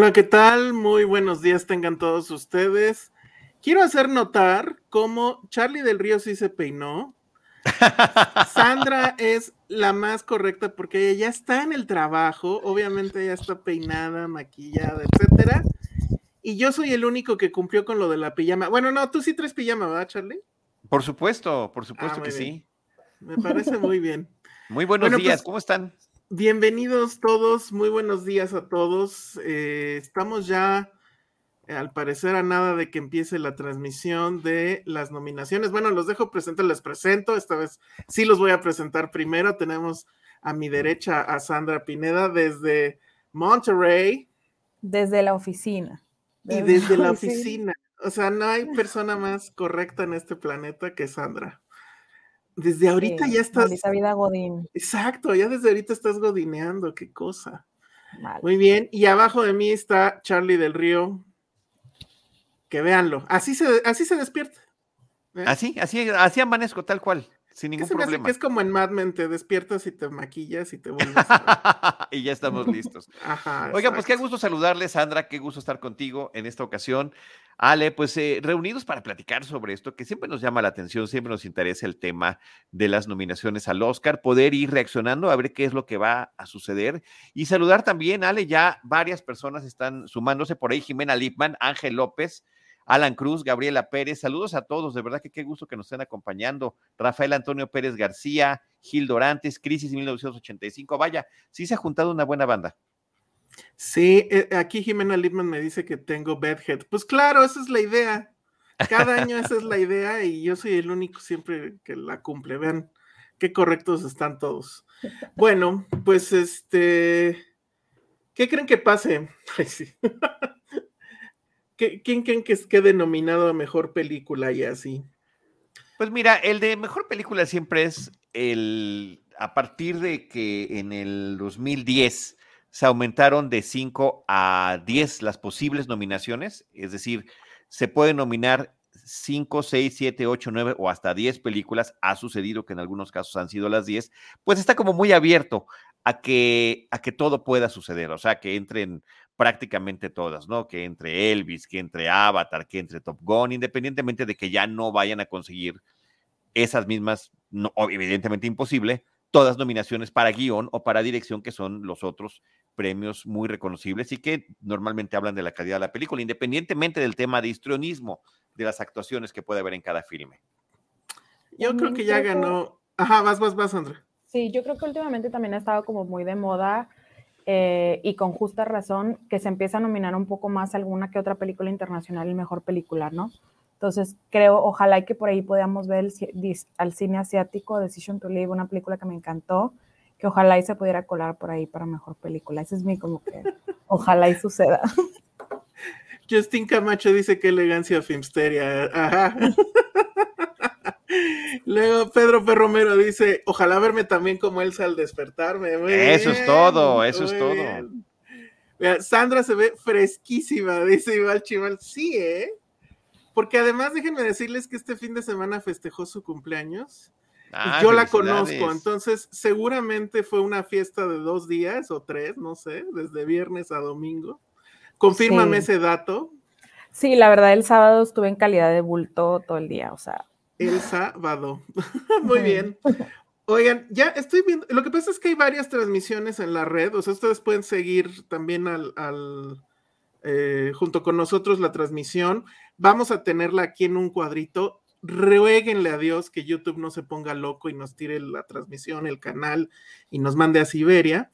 Hola, ¿qué tal? Muy buenos días tengan todos ustedes. Quiero hacer notar cómo Charlie del Río sí se peinó. Sandra es la más correcta porque ella ya está en el trabajo, obviamente ya está peinada, maquillada, etcétera. Y yo soy el único que cumplió con lo de la pijama. Bueno, no, tú sí traes pijama, ¿verdad, Charlie? Por supuesto, por supuesto Ah, que bien. sí. Me parece muy bien. Muy buenos Bueno, días, pues, ¿cómo están? Bienvenidos todos, muy buenos días a todos. Eh, estamos ya, eh, al parecer, a nada de que empiece la transmisión de las nominaciones. Bueno, los dejo presentar, les presento. Esta vez sí los voy a presentar primero. Tenemos a mi derecha a Sandra Pineda desde Monterrey Desde la oficina. y desde la oficina. O sea, no hay persona más correcta en este planeta que Sandra. Desde ahorita Sí, ya estás. maldita vida Godín. Exacto, ya desde ahorita estás godineando, qué cosa. Mal. Muy bien, y abajo de mí está Charlie del Río. Que véanlo, así se, así se despierta. ¿eh? Así, así, así amanezco, tal cual, sin ¿Qué ningún problema. que es como en Mad Men, te despiertas y te maquillas y te vuelves. a- y ya estamos listos. Ajá. Oiga, pues qué gusto saludarles, Sandra, qué gusto estar contigo en esta ocasión. Ale, pues eh, reunidos para platicar sobre esto, que siempre nos llama la atención, siempre nos interesa el tema de las nominaciones al Oscar, poder ir reaccionando a ver qué es lo que va a suceder y saludar también, Ale, ya varias personas están sumándose por ahí, Jimena Lipman, Ángel López, Alan Cruz, Gabriela Pérez, saludos a todos, de verdad que qué gusto que nos estén acompañando, Rafael Antonio Pérez García, Gil Dorantes, Crisis 1985, vaya, sí se ha juntado una buena banda. Sí, eh, aquí Jimena Lipman me dice que tengo bedhead. Pues claro, esa es la idea. Cada año esa es la idea y yo soy el único siempre que la cumple. Vean qué correctos están todos. Bueno, pues este, ¿qué creen que pase? Ay, sí. ¿Qué- ¿Quién creen que quede nominado a mejor película y así? Pues mira, el de mejor película siempre es el a partir de que en el 2010 se aumentaron de 5 a 10 las posibles nominaciones, es decir, se pueden nominar 5, 6, 7, 8, 9 o hasta 10 películas, ha sucedido que en algunos casos han sido las 10, pues está como muy abierto a que, a que todo pueda suceder, o sea, que entren prácticamente todas, ¿no? Que entre Elvis, que entre Avatar, que entre Top Gun, independientemente de que ya no vayan a conseguir esas mismas, no, evidentemente imposible, todas nominaciones para guion o para dirección, que son los otros premios muy reconocibles y que normalmente hablan de la calidad de la película, independientemente del tema de histrionismo de las actuaciones que puede haber en cada filme. Yo creo También que ya ganó. Ajá, vas, vas, vas, Andrea. Sí, yo creo que últimamente también ha estado como muy de moda eh, y con justa razón que se empieza a nominar un poco más alguna que otra película internacional y mejor película, ¿no? Entonces creo, ojalá y que por ahí podamos ver el al cine asiático, Decision to Live, una película que me encantó, que ojalá y se pudiera colar por ahí para mejor película. Ese es mi como que, ojalá y suceda. Justin Camacho dice qué elegancia Filmsteria. Ajá. Luego Pedro P. Romero dice, ojalá verme también como Elsa al despertarme. Muy Eso es todo, eso es todo. bien. Mira, Sandra se ve fresquísima, dice Iván Chival. Sí, ¿eh? Porque además déjenme decirles que este fin de semana festejó su cumpleaños. y Ah, yo la conozco, entonces seguramente fue una fiesta de dos días o tres, no sé, desde viernes a domingo. Confírmame Sí. ese dato. Sí, la verdad el sábado estuve en calidad de bulto todo el día, o sea, El sábado. Muy bien. Oigan, ya estoy viendo. Lo que pasa es que hay varias transmisiones en la red. O sea, ustedes pueden seguir también al, al, eh, junto con nosotros la transmisión. Vamos a tenerla aquí en un cuadrito. Ruéguenle a Dios que YouTube no se ponga loco y nos tire la transmisión, el canal y nos mande a Siberia.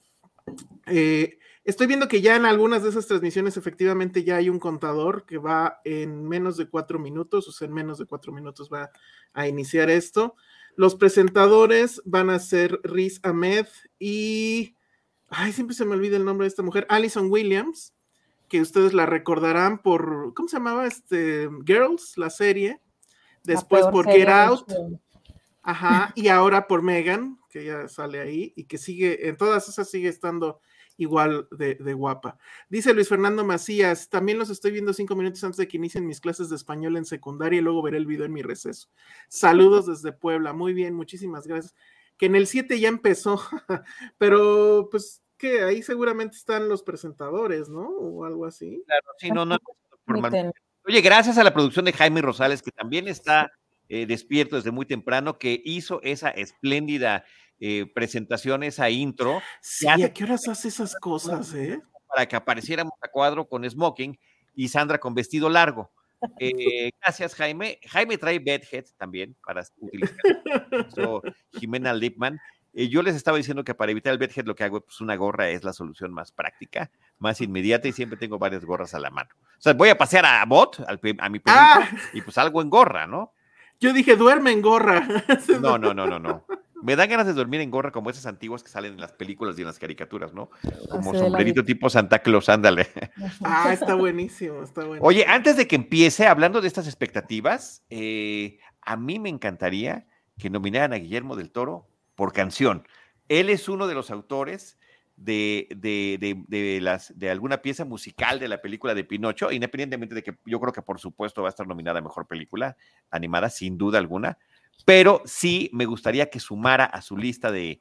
Eh, estoy viendo que ya en algunas de esas transmisiones efectivamente ya hay un contador que va en menos de cuatro minutos, o sea, en menos de cuatro minutos va a iniciar esto. Los presentadores van a ser Riz Ahmed y, ay, siempre se me olvida el nombre de esta mujer, Alison Williams, que ustedes la recordarán por, ¿cómo se llamaba? Este, Girls, la serie. Después por Get Out. Ajá, y ahora por Megan, que ya sale ahí y que sigue, en todas esas sigue estando igual de, de guapa. Dice Luis Fernando Macías, también los estoy viendo cinco minutos antes de que inicien mis clases de español en secundaria y luego veré el video en mi receso. Saludos desde Puebla, muy bien, muchísimas gracias. Que en el 7 ya empezó, pero pues que ahí seguramente están los presentadores, ¿no? O algo así. Claro, sí, no, no. Oye, gracias a la producción de Jaime Rosales, que también está eh, despierto desde muy temprano, que hizo esa espléndida eh, presentación, esa intro. Sí, ¿a qué horas hace esas cosas, eh? Para que apareciéramos a cuadro con smoking y Sandra con vestido largo. Eh, gracias, Jaime. Jaime trae bedhead también para utilizar. Jimena Lipman. Eh, yo les estaba diciendo que para evitar el bedhead lo que hago, pues una gorra es la solución más práctica, más inmediata y siempre tengo varias gorras a la mano. O sea, voy a pasear a Bot, a mi perrito, ah. y pues algo en gorra, ¿no? Yo dije, duerme en gorra. No, no, no, no, no. Me dan ganas de dormir en gorra como esas antiguas que salen en las películas y en las caricaturas, ¿no? Como sombrerito tipo Santa Claus, ándale. Ah, está buenísimo, está buenísimo. Oye, antes de que empiece, hablando de estas expectativas, eh, a mí me encantaría que nominaran a Guillermo del Toro por canción. Él es uno de los autores de, de, las, de alguna pieza musical de la película de Pinocho, independientemente de que yo creo que por supuesto va a estar nominada a Mejor Película Animada, sin duda alguna, pero sí me gustaría que sumara a su lista de,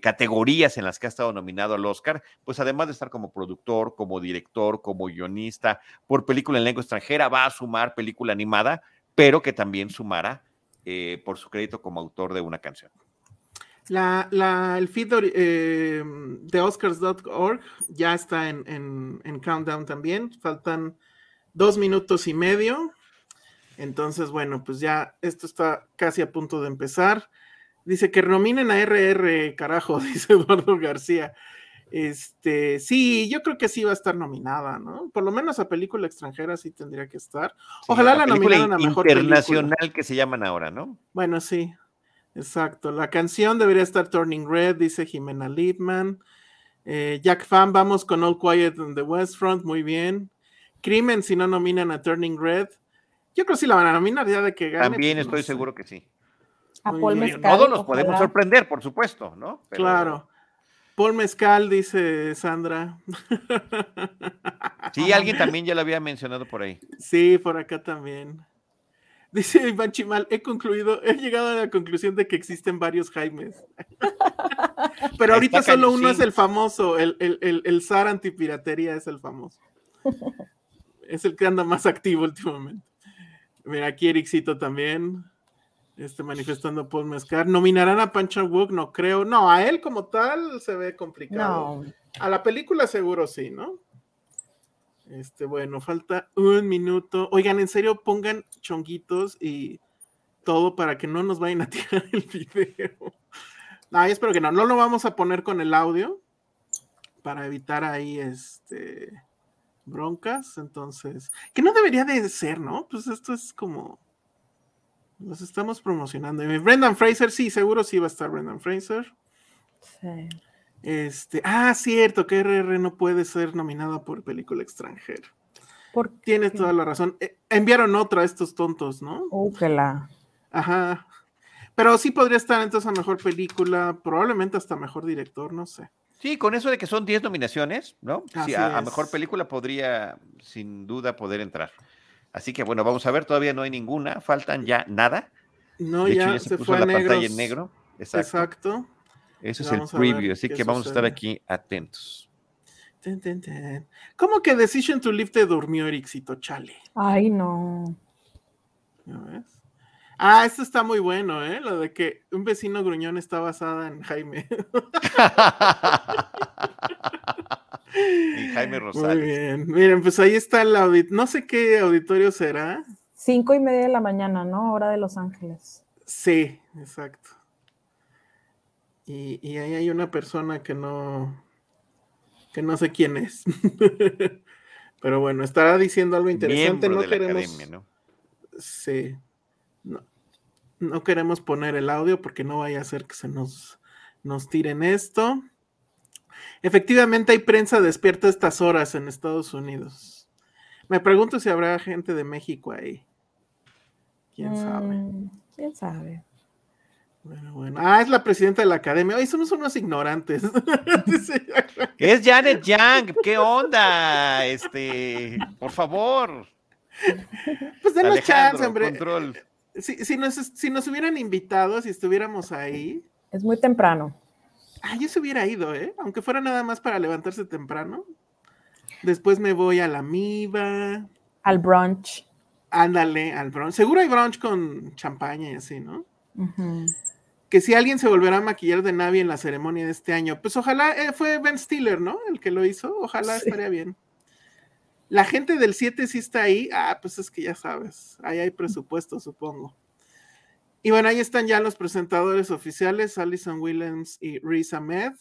categorías en las que ha estado nominado al Oscar, pues además de estar como productor, como director, como guionista, por película en lengua extranjera, va a sumar película animada, pero que también sumara eh, por su crédito como autor de una canción. La, el feed eh, de Oscars.org ya está en, Countdown también. Faltan dos minutos y medio. Entonces, bueno, pues ya esto está casi a punto de empezar. Dice que nominen a RR, carajo, dice Eduardo García. Este, sí, yo creo que sí va a estar nominada, ¿no? Por lo menos a película extranjera sí tendría que estar. Ojalá la nominaran a mejor internacional que se llaman ahora, ¿no? Bueno, sí. Exacto. La canción debería estar Turning Red, dice Jimena Liebman. Eh, Jack Fan, vamos con All Quiet on the West Front, muy bien. Crimen, si no nominan a Turning Red. Yo creo que sí la van a nominar ya de que gane. También pues, estoy seguro que sí. A Paul Mezcal. Todos nos podemos sorprender, por supuesto, ¿no? Claro. Paul Mezcal, dice Sandra. Sí, alguien también ya lo había mencionado por ahí. Sí, por acá también. Dice Iván Chimal, he concluido, he llegado a la conclusión de que existen varios Jaimes. Pero ahorita solo uno es el famoso, el, el, el, SAR antipiratería es el famoso. Es el que anda más activo últimamente. Mira, aquí Ericito también. Este manifestando Paul Mezcar. ¿Nominarán a Pancha Wook? No creo. No, a él como tal se ve complicado. A la película seguro sí, ¿no? Este, bueno, falta un minuto. Oigan, en serio, pongan chonguitos y todo para que no nos vayan a tirar el video. Ay, espero que no. No lo vamos a poner con el audio para evitar ahí este broncas. Entonces, que no debería de ser, ¿no? Pues esto es como. Los estamos promocionando. Brendan Fraser, sí, seguro sí va a estar Brendan Fraser. Sí. Este, ah, cierto, que RR no puede ser nominada por película extranjera. Tienes toda la razón. Eh, enviaron otra a estos tontos, ¿no? Uh, que la. Ajá. Pero sí podría estar entonces a mejor película, probablemente hasta mejor director, no sé. Sí, con eso de que son 10 nominaciones, ¿no? Sí, a, mejor película podría, sin duda, poder entrar. Así que bueno, vamos a ver, todavía no hay ninguna, faltan ya nada. No, ya, se, fue la pantalla en negro. Exacto. Eso es el preview, así que vamos a estar aquí atentos. ¿Cómo que Decision to Live te durmió, Ericito? Chale. Ay, no. Ah, esto está muy bueno, ¿eh? Lo de que un vecino gruñón está basada en Jaime. y Jaime Rosales. Muy bien. Miren, pues ahí está el auditorio. No sé qué auditorio será. Cinco y media de la mañana, ¿no? Hora de Los Ángeles. Sí, exacto. Y, ahí hay una persona que no, que no sé quién es. Pero bueno, estará diciendo algo interesante. no queremos. ¿no? Sí. No, queremos poner el audio porque no vaya a ser que se nos, nos tiren esto. Efectivamente, hay prensa despierta a estas horas en Estados Unidos. Me pregunto si habrá gente de México ahí. ¿Quién sabe? Mm, ¿Quién sabe? Bueno, bueno. Ah, es la presidenta de la academia. Ay, somos unos ignorantes. es Janet Young. ¿Qué onda? Este, por favor. Pues denos chance, hombre. Control. Si, nos, si nos hubieran invitado, si estuviéramos ahí. Es muy temprano. Ah, yo se hubiera ido, ¿eh? Aunque fuera nada más para levantarse temprano. Después me voy a la MIBA. Al brunch. Ándale, al brunch. Seguro hay brunch con champaña y así, ¿no? Que si alguien se volverá a maquillar de Navi en la ceremonia de este año, pues ojalá eh, fue Ben Stiller, ¿no? El que lo hizo. Ojalá estaría bien. La gente del 7 sí está ahí. Ah, pues es que ya sabes. Ahí hay presupuesto, supongo. Y bueno, ahí están ya los presentadores oficiales, Alison Williams y Riz Ahmed.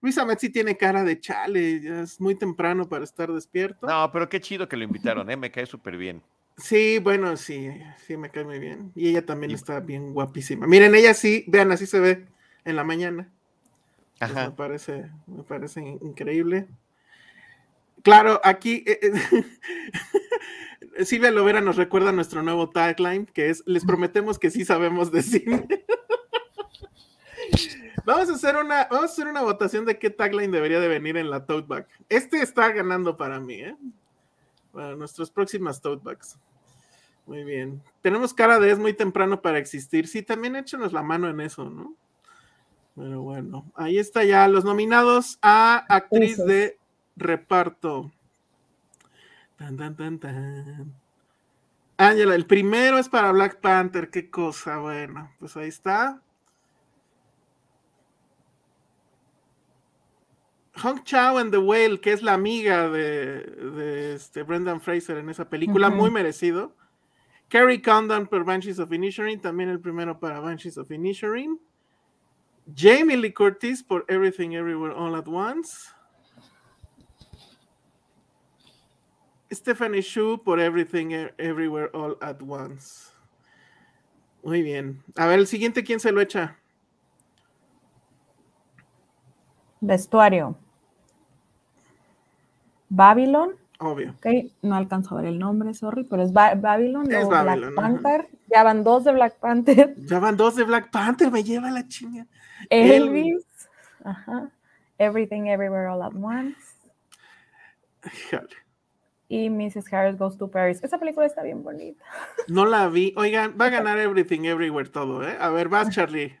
Riz Ahmed sí tiene cara de chale, ya es muy temprano para estar despierto. No, pero qué chido que lo invitaron, ¿eh? me cae súper bien. Sí, bueno, sí, sí, me cae muy bien. Y ella también está bien guapísima. Miren, ella sí, vean, así se ve en la mañana. Pues me parece, me parece increíble. Claro, aquí eh, eh, Silvia Lovera nos recuerda nuestro nuevo tagline, que es les prometemos que sí sabemos de cine. vamos a hacer una, vamos a hacer una votación de qué tagline debería de venir en la tote bag. Este está ganando para mí, ¿eh? Para nuestras próximas tote bags. Muy bien. Tenemos cara de es muy temprano para existir. Sí, también échenos la mano en eso, ¿no? Pero bueno, ahí está ya los nominados a actriz de reparto. Tan, tan, tan, tan. Ángela, el primero es para Black Panther, qué cosa, bueno, pues ahí está. Hong Chao and the Whale, que es la amiga de, este Brendan Fraser en esa película, muy merecido. Carrie Condon por Banshees of Inisherin, también el primero para Banshees of Inisherin. Jamie Lee Curtis por Everything Everywhere All at Once. Stephanie Shu por Everything e-, Everywhere All at Once. Muy bien. A ver, el siguiente, ¿quién se lo echa? Vestuario. Babylon. Obvio. Ok, no alcanzo a ver el nombre, sorry, pero es Babylon. Es Babylon, Black Panther. Ya van dos de Black Panther. Ya van dos de Black Panther, me lleva la chinga. Elvis. Ajá. Everything Everywhere All at Once. Y Mrs. Harris Goes to Paris. Esa película está bien bonita. No la vi. Oigan, va a ganar Everything Everywhere todo, ¿eh? A ver, vas, Charlie.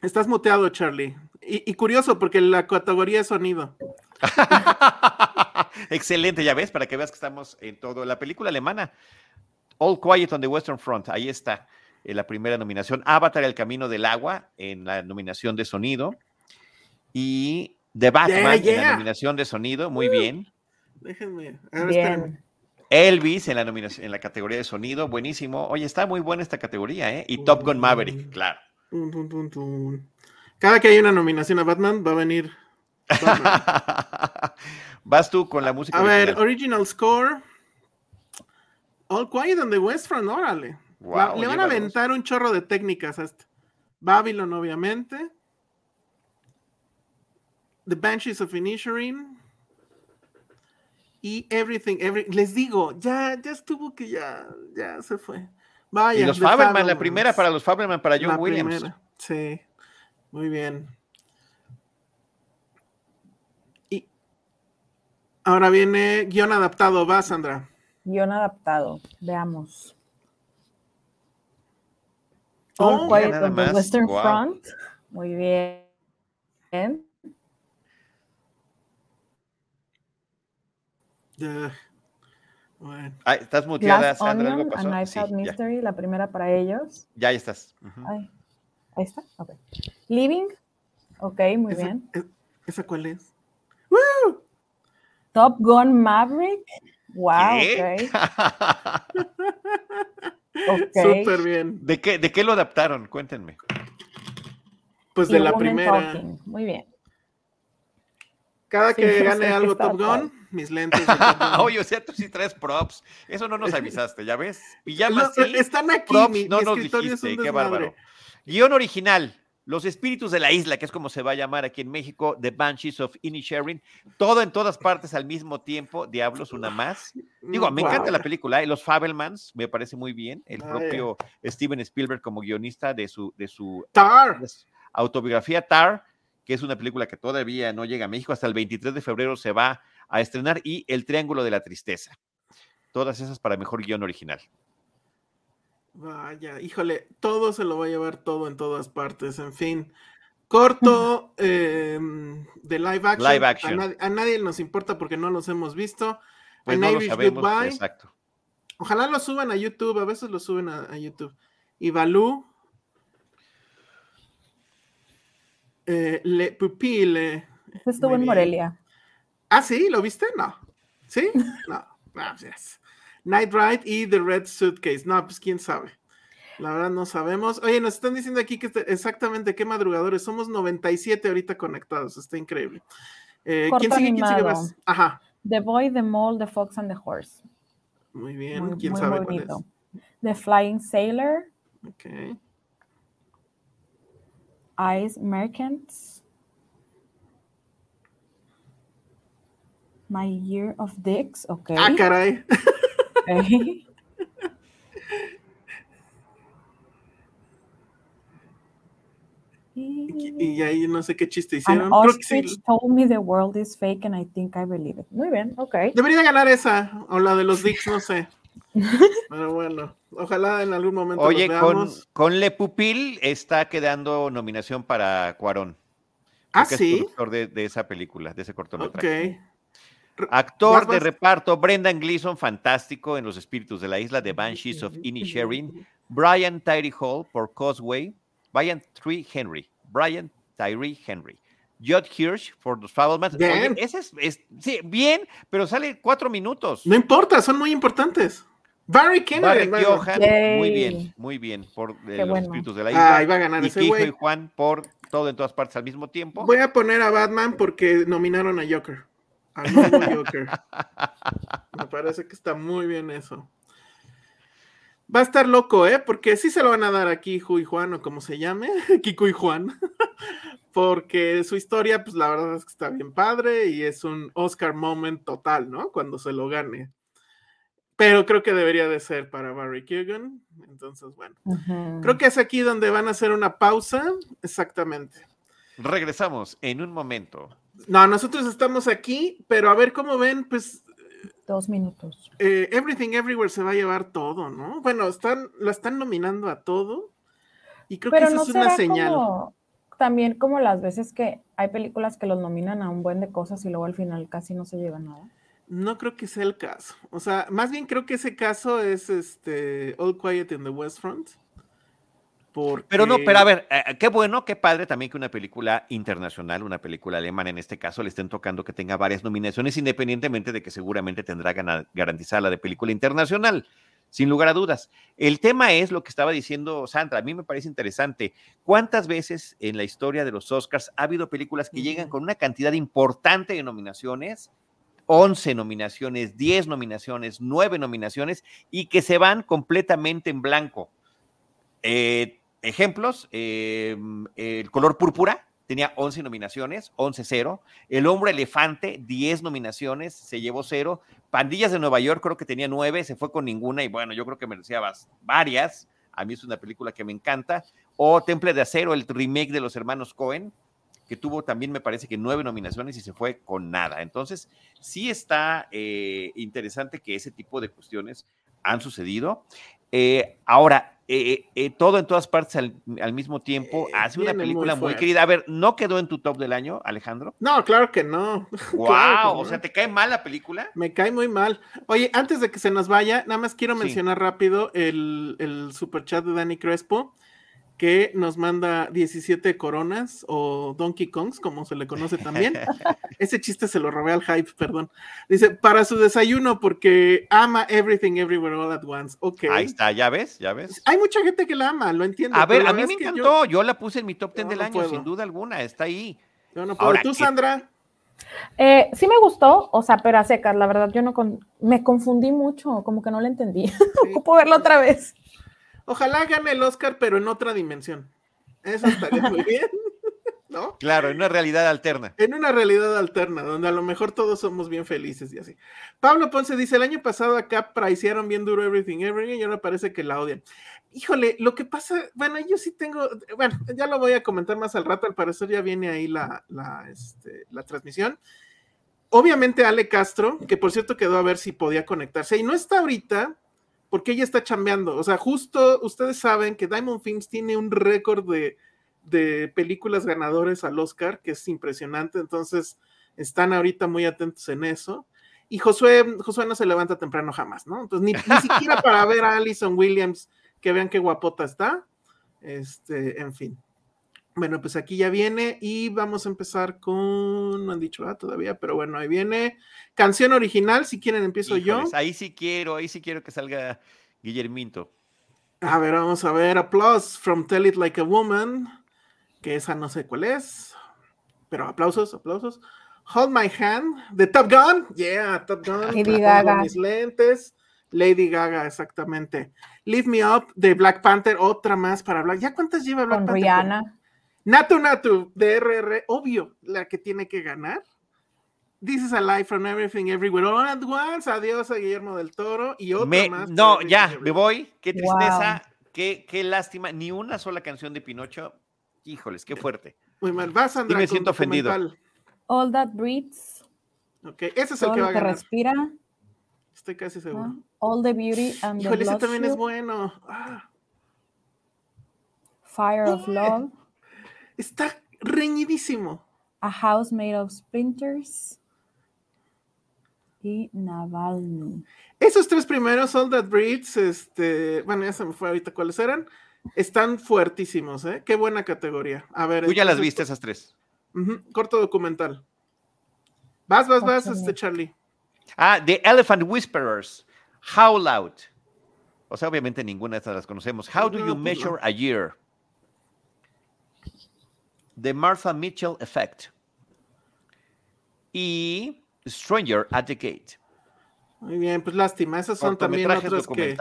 Estás muteado, Charlie. Y, curioso, porque la categoría es sonido. Excelente, ya ves, para que veas que estamos en todo. La película alemana, All Quiet on the Western Front, ahí está en eh, la primera nominación. Avatar, El Camino del Agua, en la nominación de sonido. Y The Batman en la nominación de sonido, muy uh, bien. Déjenme. Elvis en la nominación, en la categoría de sonido, buenísimo. Oye, está muy buena esta categoría, ¿eh? Y Top Gun Maverick, claro. Cada que hay una nominación a Batman, va a venir. Vas tú con la música. A ver, original score. All Quiet on the West Front, órale. le van a aventar un chorro de técnicas a esto. Babylon, obviamente. The Banshees of Inisherin y Everything, les digo, ya, ya estuvo que ya, ya se fue. Vaya, y los Fabelman, la primera para los Fabelman, para John Williams. sí, muy bien. Y ahora viene guion adaptado, va Sandra. Guión adaptado, veamos. Oh, Quiet on the Western Front. Muy bien. Bueno. estás muteada, Sandra. algo pasó. Mystery, la primera para ellos. Ya, estás. ahí está. Okay. Living. Ok, muy bien. ¿Esa cuál es? Top Gun Maverick. Wow, ok. okay. Súper bien. ¿De qué, ¿De qué lo adaptaron? Cuéntenme. Pues de la primera. Muy bien. Cada que gane algo Top Gun, mis lentes. Oye, o sea, tú sí traes props. Eso no nos avisaste, ¿ya ves? Y ya más. están aquí, no nos dijiste, qué bárbaro. Guión original. Los espíritus de la isla, que es como se va a llamar aquí en México, The Banshees of Inisherin, todo en todas partes al mismo tiempo, Diablos, una más. Digo, me encanta la película, ¿eh? Los Fabelmans, me parece muy bien, el propio Steven Spielberg como guionista de su, de su Tar. autobiografía Tar, que es una película que todavía no llega a México, hasta el 23 de febrero se va a estrenar, y El Triángulo de la Tristeza. Todas esas para mejor guion original. Vaya, híjole, todo se lo va a llevar todo en todas partes, en fin. Corto eh, de live action. Live action. A, nadie, a nadie nos importa porque no los hemos visto. Pues no lo Irish sabemos, Goodbye. exacto. Ojalá lo suban a YouTube, a veces lo suben a, a YouTube. Y Balú. Eh, Le Pupille. Este Estuvo en. Morelia. Ah, sí, ¿lo viste? No. ¿Sí? No. Gracias. Night Ride y The Red Suitcase. No, pues quién sabe. La verdad no sabemos. Oye, nos están diciendo aquí que este- exactamente qué madrugadores. Somos 97 ahorita conectados. Está increíble. Eh, ¿Quién sigue? ¿Quién sigue? Vas. Ajá. The Boy, The Mole, The Fox and the Horse. Muy bien. Muy, ¿Quién muy sabe cuál bonito. The Flying Sailor, es? Ice Merchants. My Year of Dicks, ok. Ah, caray. ok. Y, y ahí no sé qué chiste hicieron. Ostrich sí. told me the world is fake and I think I believe it. Muy bien, ok. Debería ganar esa. O la de los Dicks, no sé. Pero bueno, ojalá en algún momento Oye, con, veamos. con Le Pupil está quedando nominación para Cuarón. Ah, es de, de esa película, de ese cortometraje. Actor de reparto, Brendan Gleeson, fantástico en Los Espíritus de la Isla, The Banshees of Inisherin. Brian Tyree Hall por Causeway. Brian Tyree Henry. Brian Tyree Henry. Judd Hirsch por Los Fablemans. Oye, Bien. ese es, es- sí, bien, pero sale cuatro minutos. No importa, son muy importantes. Barry Kennedy. Barry Yay. muy bien, muy bien, por eh, Los bueno. Espíritus de la Isla. Ah, iba a ganar y ese Kijo güey. y Juan por todo en todas partes al mismo tiempo. Voy a poner a Batman porque nominaron a Joker. Nuevo Joker. Me parece que está muy bien eso. Va a estar loco, ¿eh? Porque sí se lo van a dar a Kiko y Juan, o como se llame, Kiko y Juan. Porque su historia, pues la verdad es que está bien padre y es un Oscar moment total, ¿no? Cuando se lo gane. Pero creo que debería de ser para Barry Keoghan. Entonces, bueno. Ujú. Creo que es aquí donde van a hacer una pausa. Exactamente. Regresamos en un momento. No, nosotros estamos aquí, pero a ver cómo ven, pues Dos minutos. eh, Everything Everywhere se va a llevar todo, ¿no? Bueno, están, la están nominando a todo y creo Pero que esa no es una señal. como también como las veces que hay películas que los nominan a un buen de cosas y luego al final casi no se lleva nada. No creo que sea el caso. O sea, más bien creo que ese caso es este All Quiet in the West Front. Porque... Pero no, pero a ver, eh, qué bueno, qué padre también que una película internacional, una película alemana en este caso, le estén tocando que tenga varias nominaciones, independientemente de que seguramente tendrá garantizada la de película internacional, sin lugar a dudas. El tema es lo que estaba diciendo Sandra, a mí me parece interesante. ¿Cuántas veces en la historia de los Oscars ha habido películas que llegan con una cantidad importante de nominaciones? 11 nominaciones, 10 nominaciones, 9 nominaciones y que se van completamente en blanco. Eh, ejemplos, eh, el color púrpura tenía 11 nominaciones, 11-0. El hombre elefante, 10 nominaciones, se llevó 0. Pandillas de Nueva York creo que tenía 9, se fue con ninguna y bueno, yo creo que merecía varias. A mí es una película que me encanta. O Temple de Acero, el remake de los hermanos Cohen, que tuvo también me parece que nueve nominaciones y se fue con nada. Entonces, sí está eh, interesante que ese tipo de cuestiones han sucedido. Eh, ahora, eh, eh, todo en todas partes al, al mismo tiempo Eh, hace una muy película muy, querida. A ver, ¿no quedó en tu top del año, Alejandro? No, claro que no. ¡Wow! Claro que O sea, ¿te cae mal la película? Me cae muy mal. Oye, antes de que se nos vaya, nada más quiero Sí. mencionar rápido el, el super chat de Dani Crespo, que nos manda 17 coronas o Donkey Kongs, como se le conoce también. Ese chiste se lo robé al hype, perdón. Dice, para su desayuno, porque ama Everything Everywhere All at Once. Ok. Ahí está, ¿ya ves? ¿Ya ves? Hay mucha gente que la ama, lo entiendo. A ver, a mí me yo- encantó. Yo, la puse en mi top 10 yo del no año, puedo. sin duda alguna. Está ahí. yo no puedo. Ahora, ¿Tú, ¿qué- Sandra? Eh, sí me gustó, o sea, pero a secas, la verdad yo no con... me confundí mucho, como que no la entendí. Ocupo verlo otra vez. Ojalá gane el Oscar, pero en otra dimensión. Eso estaría muy bien. ¿No? Claro, en una realidad alterna. En una realidad alterna, donde a lo mejor todos somos bien felices y así. Pablo Ponce dice: el año pasado acá pricearon bien duro Everything Everything y ahora parece que la odian. Híjole, lo que pasa, bueno, yo sí tengo, bueno, ya lo voy a comentar más al rato, al parecer ya viene ahí la, la, este, la transmisión. Obviamente Ale Castro, que por cierto quedó a ver si podía conectarse, y no está ahorita porque ella está chambeando. O sea, justo ustedes saben que Diamond Films tiene un récord de, de películas ganadores al Oscar, que es impresionante. Entonces, están ahorita muy atentos en eso. Y Josué, Josué no se levanta temprano jamás, ¿no? Entonces, ni, ni siquiera para ver a Alison Williams, que vean qué guapota está. Este, en fin. Bueno, pues aquí ya viene y vamos a empezar con, no han dicho nada todavía, pero bueno, ahí viene canción original, si quieren empiezo Híjoles, yo. Ahí sí quiero, ahí sí quiero que salga Guillerminto. A ver, vamos a ver, applause from Tell It Like a Woman, que esa no sé cuál es, pero aplausos, aplausos. Hold My Hand, de Top Gun, yeah, Top Gun. Lady Gaga. Mis lentes. Lady Gaga, exactamente. Leave Me Up de Black Panther, otra más para hablar. ¿Ya cuántas lleva Black Con Panther? Rihanna. Natu Natu de RR, obvio, la que tiene que ganar. This is a life from everything, everywhere, all at once. Adiós a Guillermo del Toro y otra Me- más. no, ya, me voy. Qué tristeza, qué, qué lástima. Ni una sola canción de Pinocho. Híjoles, qué fuerte. Muy mal. Vas, Sandra. Sí me con siento ofendido. All That Breathes. Ok, ese es el que va a que ganar. respira. Estoy casi seguro. ¿no? All the Beauty and the Híjole, ese Blood también es bueno. Ah, Fire of. Love. Está reñidísimo. A House Made of Splinters. Y Navalny. Esos tres primeros, All That Breeds, este, bueno, ya se me fue ahorita cuáles eran, están fuertísimos, ¿eh? Qué buena categoría. A ver. Tú ya las viste esas tres. corto documental. Vas, vas, vas, este Charlie. Ah, The Elephant Whisperers. How Loud. O sea, obviamente ninguna de estas las conocemos. How do you pues measure a year? The Martha Mitchell Effect. Y Stranger at the Gate. Muy bien, pues lástima. Esas son también otras que.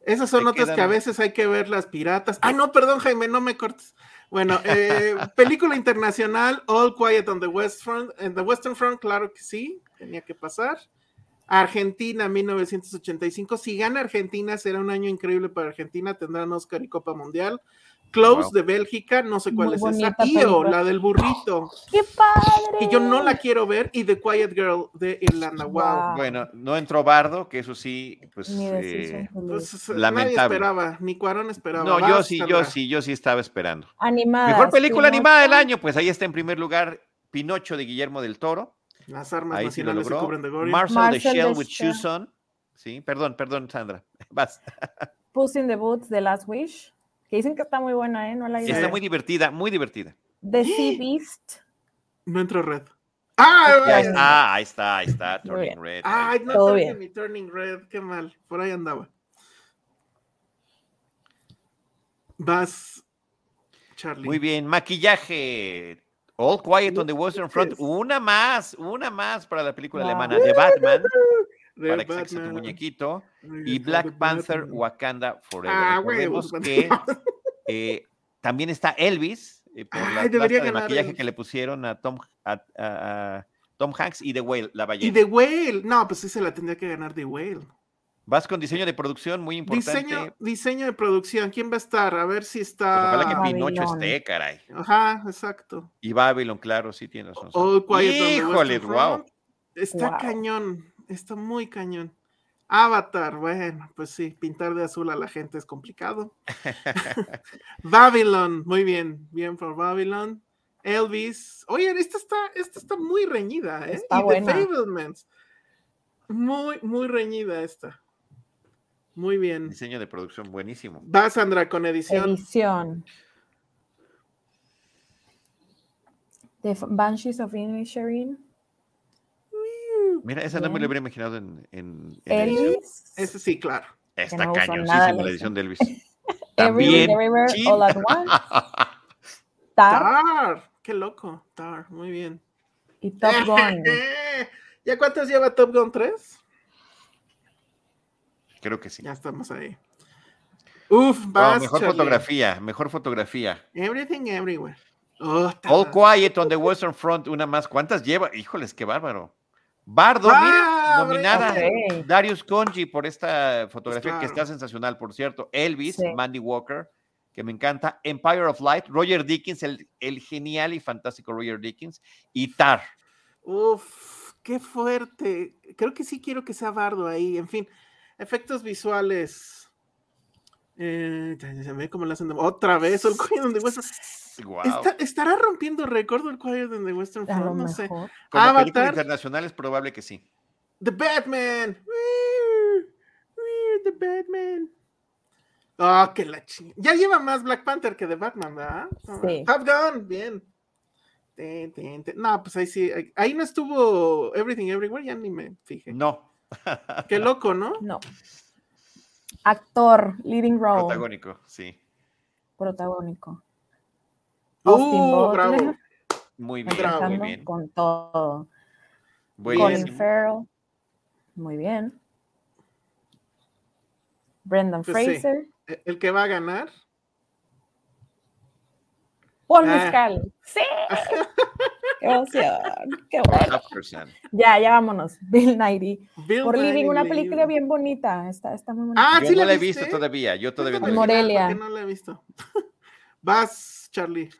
Esas son otras que a veces hay que ver las piratas. Ay, no, perdón, Jaime, no me cortes. Bueno, eh, película internacional, All Quiet on the West Front, en the Western Front, claro que sí, tenía que pasar. Argentina, 1985. Si gana Argentina, será un año increíble para Argentina. Tendrán Oscar y Copa Mundial. Close Wow. de Bélgica, no sé cuál Muy es esa. película. la del burrito, ¡Qué padre! que yo no la quiero ver. Y The Quiet Girl de Irlanda. Wow. Wow. Bueno, no entró Bardo, que eso sí, pues. Eh. Pues, nadie Lamentable. esperaba, ni Cuarón esperaba. no, yo sí, yo sí, yo sí estaba esperando. Animada. Mejor película Pinocho. animada del año, pues ahí está en primer lugar Pinocho de Guillermo del Toro. Las armas Ahí sí lo nacionales se logró. cubren de gloria. Marcel, the Shell the with. Shoes on. Sí, perdón, perdón, Sandra. Vas. Puss in the Boots de Last Wish. Que dicen que está muy buena, ¿eh? No la he ido a Está muy divertida, muy divertida. The Sea Beast. No entró red. ¡Ah! Está, ahí está, ahí está, Turning. Red. Ay, no Todo bien. mi turning red, qué mal. Por ahí andaba. Vas, Charlie. Muy bien, maquillaje. All Quiet on the Western Front. Una más, una más para la película Wow. alemana de Batman, De para que saques a tu Batman. muñequito. Y Black Panther. Wakanda Forever. Ah, Recordemos huevos, que eh, también está Elvis, eh, por la Ay, de maquillaje que le pusieron a Tom, a, a- a Tom Hanks y The Whale, la Y ballena. The Whale. No, pues sí se la tendría que ganar The Whale. Vas con diseño de producción muy importante. Diseño, diseño de producción. ¿Quién va a estar? A ver si Pues está. ojalá que Babylon. Pinocho esté, caray. Ajá, exacto. Y Babylon, claro, sí tienes razón. The Híjole, wow. Está Wow. cañón, está muy cañón. Avatar, bueno, pues sí, pintar de azul a la gente es complicado. Babylon, muy bien, bien por Babylon. Elvis, oye, esta está, esta está muy reñida, ¿eh? Está y buena. The Fablemans, muy, muy reñida esta. Muy bien. Diseño de producción buenísimo. Va Sandra con edición. Edición. The Banshees of Inisherin. Mira, esa no me lo hubiera imaginado en, en, en edición. Elvis. Ese sí, claro. Está no de la edición de Elvis. Everywhere, También. Everywhere. All at Once. Tar Tar, qué loco, Tar, muy bien. y Top Gun. ¿Ya cuántas lleva Top Gun 3? Creo que sí. Ya estamos ahí. Uf, Oh, vas, mejor Charlie. fotografía, mejor fotografía. Everything Everywhere. Oh, All Quiet on the Western Front, una más. ¿Cuántas lleva? Híjoles, qué bárbaro. Bardo, mira, Ah, nominada. Darius Conji por esta fotografía Pues que está sensacional, por cierto. Elvis, Sí. Mandy Walker, que me encanta. Empire of Light, Roger Dickens, el, el genial y fantástico Roger Dickens. Y Tar. Uf, qué fuerte. Creo que sí quiero que sea Bardo ahí. En fin, efectos visuales. Eh, ya, ya se ve cómo lo hacen. de- Otra vez, el Quiet on the Western. Guau. Está- ¿Estará rompiendo récord el Quiet on the Western Front? No sé. mejor. Como película Avatar. internacional es probable que sí. The Batman. We're, we're the Batman. Oh, que la ching. Ya lleva más Black Panther que The Batman, ¿verdad? Sí. Top Gun, bien. Ten, ten, ten. No, pues ahí sí. ahí- Ahí no estuvo Everything Everywhere, ya ni me fijé. No. Qué loco, ¿no? No. Actor, leading role, Protagónico, sí. protagónico. Austin Uh, Butler, bravo. Muy bien, Bravo. muy bien. con todo. Colin. Farrell, muy bien. Brendan Pues. Fraser, E- El que va a ganar. Paul Ah. Mescal. Sí. Qué emoción. Qué bueno. Ya, ya vámonos. Bill Nighy. Bill Por Living, una película bien bonita. Está, está muy bonita. Ah, Yo ¿sí no la la he visto todavía, yo todavía no la Morelia. no la he visto. Vas, Charlie.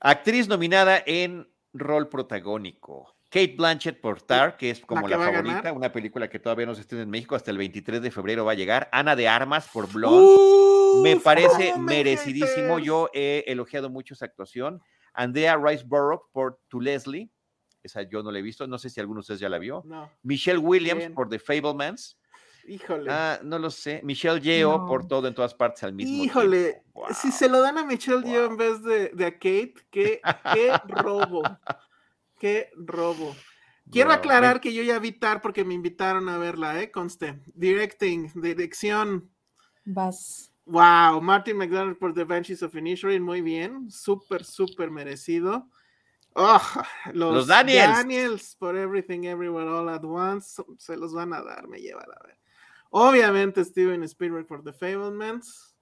Actriz nominada en rol protagónico. Kate Blanchett por Tar, que es como la, va a favorita, una película que todavía no se estrena en México, hasta el 23 de febrero va a llegar. Ana de Armas por Blonde. Me Uf, parece no me merecidísimo. hates. Yo he elogiado mucho esa actuación. Andrea Riceborough por To Leslie. Esa yo no la he visto. No sé si alguno de ustedes ya la vio. No, Michelle Williams Bien. por The Fablemans. híjole. Ah, no lo sé. Michelle Yeo No. por todo en todas partes al mismo Híjole, tiempo. si Wow. se lo dan a Michelle Yeoh en Wow. vez de, de a Kate, qué, qué robo. Qué robo. Quiero Wow. aclarar que yo ya vi Tar porque me invitaron a verla, ¿eh? Conste. Directing, dirección. Vas. Wow, Martin McDonald por The Banshees of Inisherin, muy bien. Súper, súper merecido. Oh, los, Los Daniels. Daniels por Everything Everywhere All at Once. Se los van a dar, me lleva a ver. Obviamente Steven Spielberg por The Fablemans.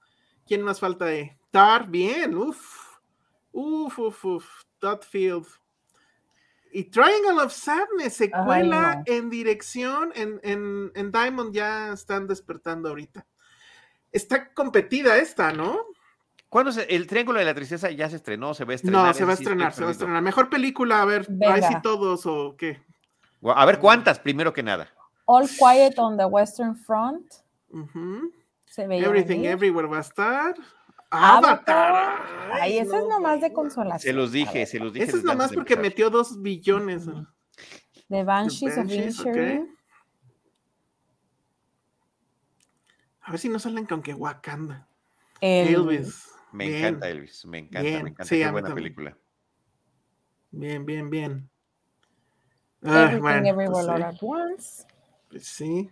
¿Quién más falta ahí? Tar, bien, uff. Uf, uf, uf. Todd Field. Y Triangle of Sadness, secuela no. en dirección, en, en, en Diamond ya están despertando ahorita. Está competida esta, ¿no? ¿Cuándo se- el Triángulo de la Tristeza ya se estrenó? ¿Se va a estrenar? No, se va a estrenar, se va a estrenar. Mejor película, a ver, Venga. ahí sí todos o qué. A ver, ¿cuántas? Primero que nada. All Quiet on the Western Front. Se veía Everything venir. Everywhere va a estar. Avatar. Avatar. Ay, ese es nomás de consolación. Se los dije, se los dije. Ese es nomás porque metió dos billones. ¿no? The Banshees, The of. Inisherin. A ver si no salen con que Wakanda. El- Elvis. Me Bien, encanta Elvis, me encanta, Bien, me encanta. sí, Qué buena también. película. Bien, bien, bien. Ah, Everything bueno, Everywhere pues All sí, at Once. pues sí.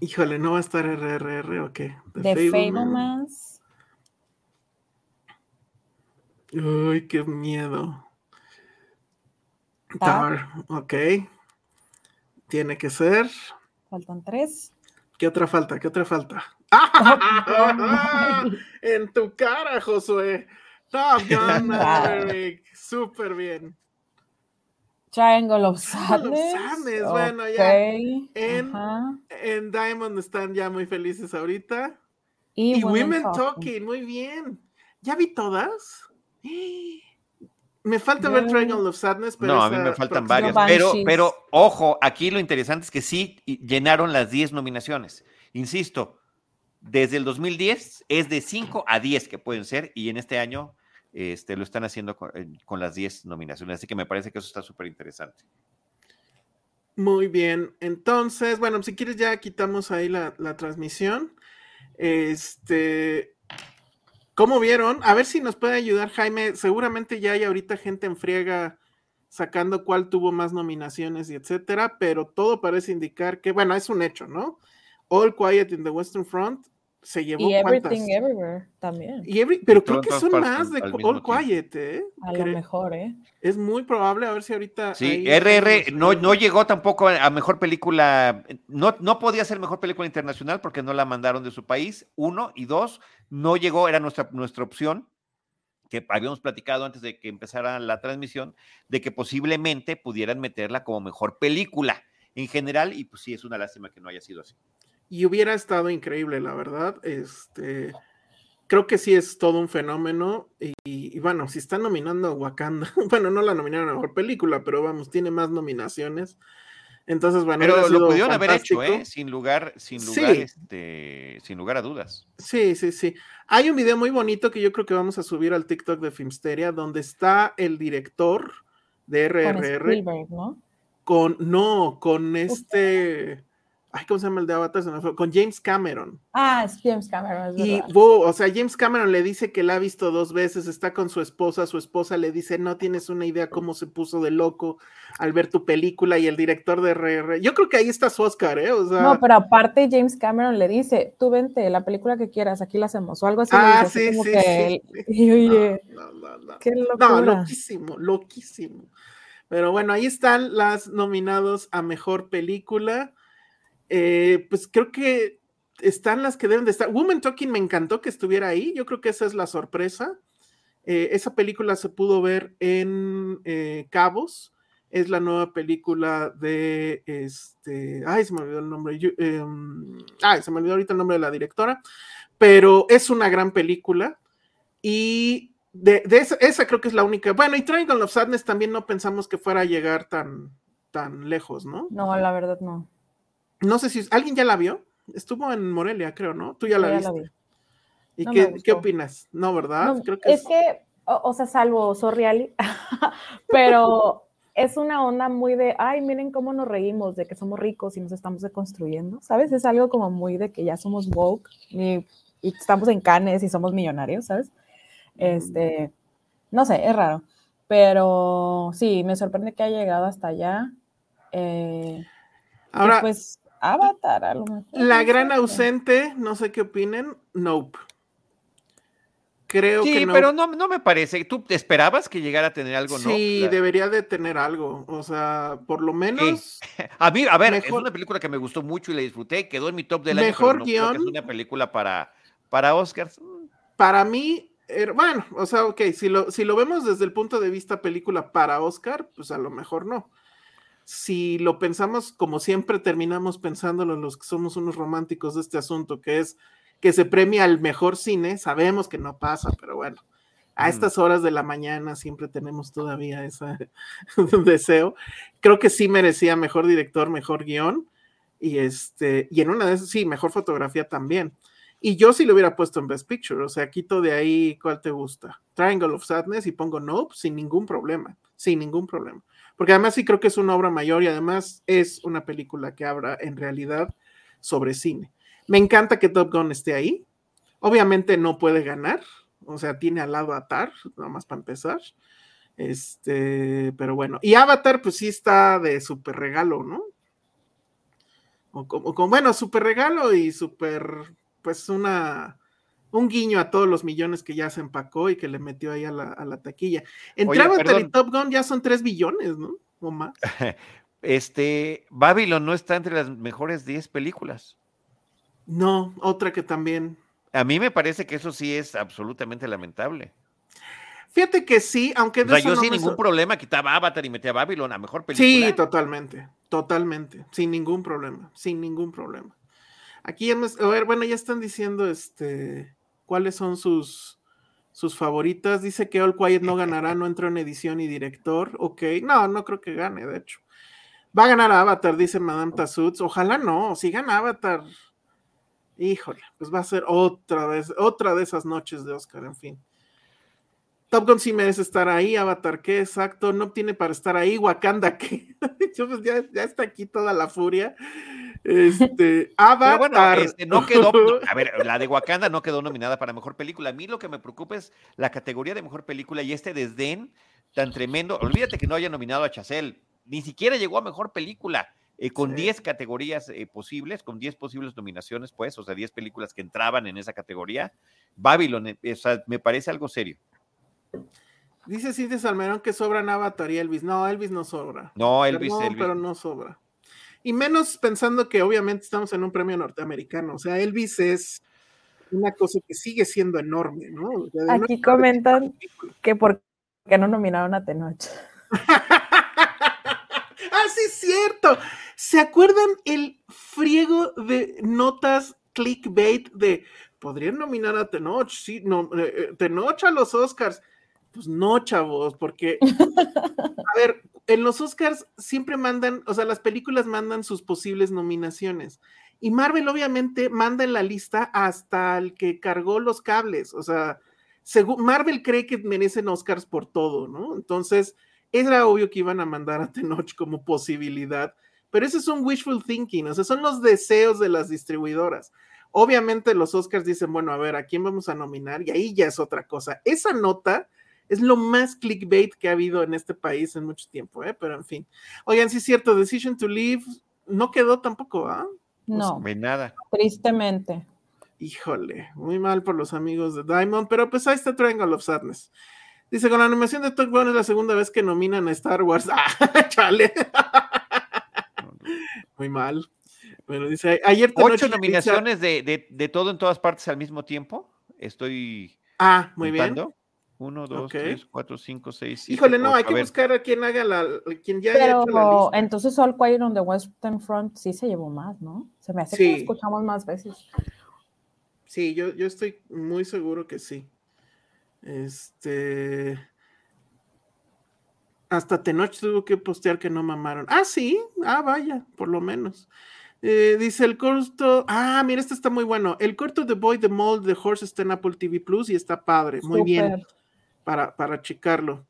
Híjole, ¿no va a estar RRR o qué? The Fableman. Fablemans. Uy, qué miedo. Tar. Tar, ok. Tiene que ser. Faltan tres. ¿Qué otra falta? ¿Qué otra falta? En tu cara, Josué. Top Gun Maverick. Súper bien. Triangle of Sadness. Sadness, bueno, ya. En-. En Diamond están ya muy felices ahorita. Y, Y, Women Talking. Talking, muy bien. ¿Ya vi todas? Me falta ver Triangle of Sadness, pero No, a mí me faltan varias. Pero, pero, ojo, aquí lo interesante es que sí llenaron las 10 nominaciones. Insisto, desde el 2010 es de 5 a 10 que pueden ser, y en este año este, lo están haciendo con, con las 10 nominaciones. Así que me parece que eso está súper interesante. Muy bien. Entonces, bueno, si quieres ya quitamos ahí la, la transmisión. Este, ¿cómo vieron? A ver si nos puede ayudar Jaime. Seguramente ya hay ahorita gente en friega sacando cuál tuvo más nominaciones y etcétera, pero todo parece indicar que, bueno, es un hecho, ¿no? All Quiet in the Western Front se llevó Y cuántas? Everything Everywhere también. Y every- pero Y creo que son partes más de All tiempo. Quiet, ¿eh? A lo mejor, ¿eh? Es muy probable, a ver si ahorita. Sí, RR no, no llegó tampoco a a mejor película, no, no podía ser mejor película internacional porque no la mandaron de su país, uno, y dos, no llegó, era nuestra, nuestra opción, que habíamos platicado antes de que empezara la transmisión, de que posiblemente pudieran meterla como mejor película en general, y pues sí, es una lástima que no haya sido así. Y hubiera estado increíble, la verdad. Este, creo que sí es todo un fenómeno. Y, y bueno, si están nominando a Wakanda, bueno, no la nominaron a mejor película, pero vamos, tiene más nominaciones. Entonces, bueno, Pero lo pudieron haber hecho. ¿eh? Sin lugar, sin Sí. lugar, este, sin lugar a dudas. Sí, sí, sí. Hay un video muy bonito que yo creo que vamos a subir al TikTok de Filmsteria, donde está el director de Con RRR Spielberg, ¿no? con, no, con este, ay, ¿cómo se llama el de Avatar? Con James Cameron. Ah, es James Cameron, es Y, verdad. wow, o sea, James Cameron le dice que la ha visto dos veces, está con su esposa, su esposa le dice, no tienes una idea cómo se puso de loco al ver tu película y el director de RR. Yo creo que ahí está su Oscar, ¿eh? O sea, No, pero aparte James Cameron le dice, tú vente, la película que quieras, aquí la hacemos, o algo así. Ah, así sí, sí, que sí. y oye, no, no, no. qué No, locura. loquísimo, loquísimo. Pero bueno, ahí están las nominados a mejor película. Eh, pues creo que están las que deben de estar. Woman Talking me encantó que estuviera ahí. Yo creo que esa es la sorpresa. Eh, esa película se pudo ver en eh, Cabos. Es la nueva película de este. Ay, se me olvidó el nombre. Yo- em, ay, se me olvidó ahorita el nombre de la directora. Pero es una gran película. Y de, esa, esa creo que es la única. Bueno, y Triangle of Sadness también no pensamos que fuera a llegar tan, tan lejos, ¿no? No, la verdad no. No sé si alguien ya la vio. Estuvo en Morelia, creo, ¿no? Tú ya la ya viste. la vi. ¿Y No qué, qué opinas? No, ¿verdad? No, creo que es que, o, o sea, salvo Sorreali, pero es una onda muy de, ay, miren cómo nos reímos de que somos ricos y nos estamos deconstruyendo, ¿sabes? Es algo como muy de que ya somos woke y, y estamos en canes y somos millonarios, ¿sabes? Este, no sé, es raro, pero sí, me sorprende que haya llegado hasta allá. Eh, Ahora, pues Avatar, a lo mejor. la no gran ausente, no sé qué opinen, Nope. Creo Sí, que no. pero no, no me parece. ¿Tú te esperabas que llegara a tener algo, no? sí, La- debería de tener algo. O sea, por lo menos. A mí, a ver, es Mejor- una película que me gustó mucho y la disfruté, quedó en mi top del año. Mejor no creo que es guion. una película para, para Oscars. para mí, er- bueno, o sea, ok, si lo, si lo vemos desde el punto de vista película para Oscar, pues a lo mejor no. Si lo pensamos como siempre terminamos pensándolo los que somos unos románticos de este asunto, que es que se premia al mejor cine, sabemos que no pasa, pero bueno, a Mm. estas horas de la mañana siempre tenemos todavía ese deseo. Creo que sí merecía mejor director, mejor guion, y este, y en una de esas, sí, mejor fotografía también. Y yo sí lo hubiera puesto en Best Picture, o sea, quito de ahí cuál te gusta. Triangle of Sadness y pongo Nope sin ningún problema, sin ningún problema. Porque además sí creo que es una obra mayor y además es una película que habla en realidad sobre cine. Me encanta que Top Gun esté ahí. Obviamente no puede ganar, o sea, tiene al lado a Tar, nada más para empezar. Este, pero bueno, y Avatar, pues sí está de súper regalo, ¿no? O como, como- bueno, súper regalo y súper, pues una, un guiño a todos los millones que ya se empacó y que le metió ahí a la, a la taquilla. Entre Oye, Avatar y. Top Gun ya son 3 billones, ¿no? O más. Este, Babylon no está entre las mejores 10 películas. No, otra que también. A mí me parece que eso sí es absolutamente lamentable. Fíjate que sí, aunque O de sea, eso yo no sin ningún problema quitaba Avatar y metía Babylon a mejor película. Sí, totalmente, totalmente, sin ningún problema, sin ningún problema. Aquí, ya me- a ver, bueno, ya están diciendo, este, cuáles son sus, sus favoritas. Dice que All Quiet no ganará, no entró en edición y director. Ok, no, no creo que gane, de hecho. Va a ganar Avatar, dice Madame Tassutz. Ojalá no, si gana Avatar, híjole, pues va a ser otra vez, otra de esas noches de Oscar, en fin. Top Gun sí merece estar ahí, Avatar, ¿qué? Exacto, no tiene para estar ahí, Wakanda, ¿qué? Pues, ya, ya está aquí toda la furia. Este, Avatar. bueno, este, no quedó, no, a ver, la de Wakanda no quedó nominada para mejor película. A mí lo que me preocupa es la categoría de mejor película y este desdén tan tremendo. Olvídate que no haya nominado a Chazelle, ni siquiera llegó a mejor película. eh, con Sí. 10 categorías eh, posibles, con 10 posibles nominaciones, pues, o sea, 10 películas que entraban en esa categoría. Babylon, eh, o sea, me parece algo serio. Dice Cintia Salmerón que sobran Avatar y Elvis. No, Elvis no sobra. No, Elvis, Perdón, Elvis. pero no sobra. Y menos pensando que obviamente estamos en un premio norteamericano. O sea, Elvis es una cosa que sigue siendo enorme, ¿no? O sea, de Aquí no- comentan que por qué no nominaron a Tenoch. ah, sí, cierto. ¿Se acuerdan el friego de notas clickbait de podrían nominar a Tenoch? Sí, no, eh, eh, Tenoch a los Oscars. Pues no, chavos, porque a ver, en los Oscars siempre mandan, o sea, las películas mandan sus posibles nominaciones. Y Marvel obviamente manda en la lista hasta el que cargó los cables. O sea, según, Marvel cree que merecen Oscars por todo, ¿no? Entonces, era obvio que iban a mandar a Tenoch como posibilidad. Pero ese es un wishful thinking, o sea, son los deseos de las distribuidoras. Obviamente los Oscars dicen, bueno, a ver, ¿a quién vamos a nominar? Y ahí ya es otra cosa. Esa nota es lo más clickbait que ha habido en este país en mucho tiempo, ¿eh? Pero en fin. Oigan, sí es cierto, Decision to Leave no quedó tampoco, ¿ah? No. Nada. Tristemente. Híjole, muy mal por los amigos de Diamond, pero pues ahí está Triangle of Sadness. Dice, con la animación de Top Gun es la segunda vez que nominan a Star Wars. ¡Ah, chale! muy mal. Bueno, dice, ayer te Ocho nominaciones de, de- de todo en todas partes al mismo tiempo. Estoy Ah, muy bien. Contando. Uno, dos, Ok. tres, cuatro, cinco, seis, siete, Híjole, no, ocho. hay que buscar a quien haga la, quien ya haya Pero hecho la lista. entonces All Quiet on the Western Front sí se llevó más, ¿no? Se me hace que lo escuchamos más veces. Sí, yo, yo estoy muy seguro que sí. Este. Hasta Tenoch tuvo que postear que no mamaron. Ah, sí. Ah, vaya, por lo menos. Eh, dice el corto. Ah, mira, este está muy bueno. El corto de Boy the Mold de Horse está en Apple TV Plus y está padre. Muy bien. Para, para checarlo.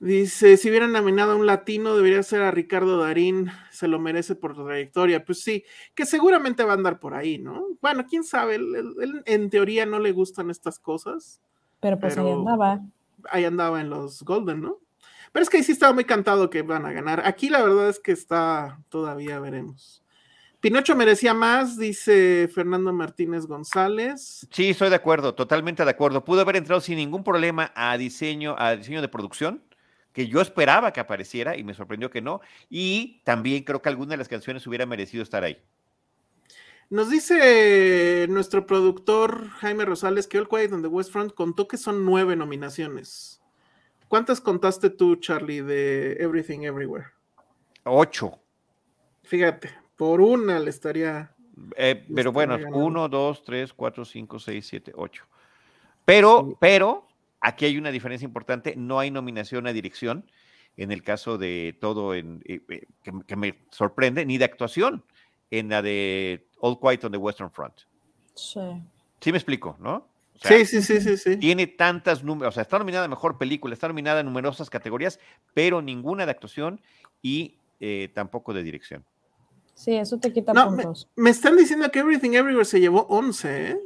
Dice, si hubieran nominado a un latino, debería ser a Ricardo Darín, se lo merece por su trayectoria. Pues sí, que seguramente va a andar por ahí, ¿no? Bueno, quién sabe, él, él- él en teoría no le gustan estas cosas. Pero pues ahí Pero- andaba. Ahí andaba en los Golden, ¿no? Pero es que ahí sí estaba muy cantado que van a ganar. Aquí la verdad es que está, todavía veremos. Pinocho merecía más, dice Fernando Martínez González. Sí, estoy de acuerdo, totalmente de acuerdo. Pudo haber entrado sin ningún problema a diseño, a diseño de producción, que yo esperaba que apareciera y me sorprendió que no. Y también creo que alguna de las canciones hubiera merecido estar ahí. Nos dice nuestro productor Jaime Rosales que All Quiet on the West Front contó que son nueve nominaciones. ¿Cuántas contaste tú, Charlie, de Everything Everywhere? Ocho. Fíjate, por una le estaría. Eh, pero bueno, estaría ganando. uno, dos, tres, cuatro, cinco, seis, siete, ocho. Pero, Sí. pero, aquí hay una diferencia importante, no hay nominación a dirección, en el caso de todo, en, eh, eh, que, que me sorprende, ni de actuación, en la de All Quiet on the Western Front. Sí. Sí me explico, ¿no? O sea, Sí, sí, sí, sí, sí. Tiene tantas números, o sea, está nominada a Mejor Película, está nominada en numerosas categorías, pero ninguna de actuación y eh, tampoco de dirección. Sí, eso te quita No, me, puntos. me están diciendo que Everything Everywhere se llevó 11, ¿eh?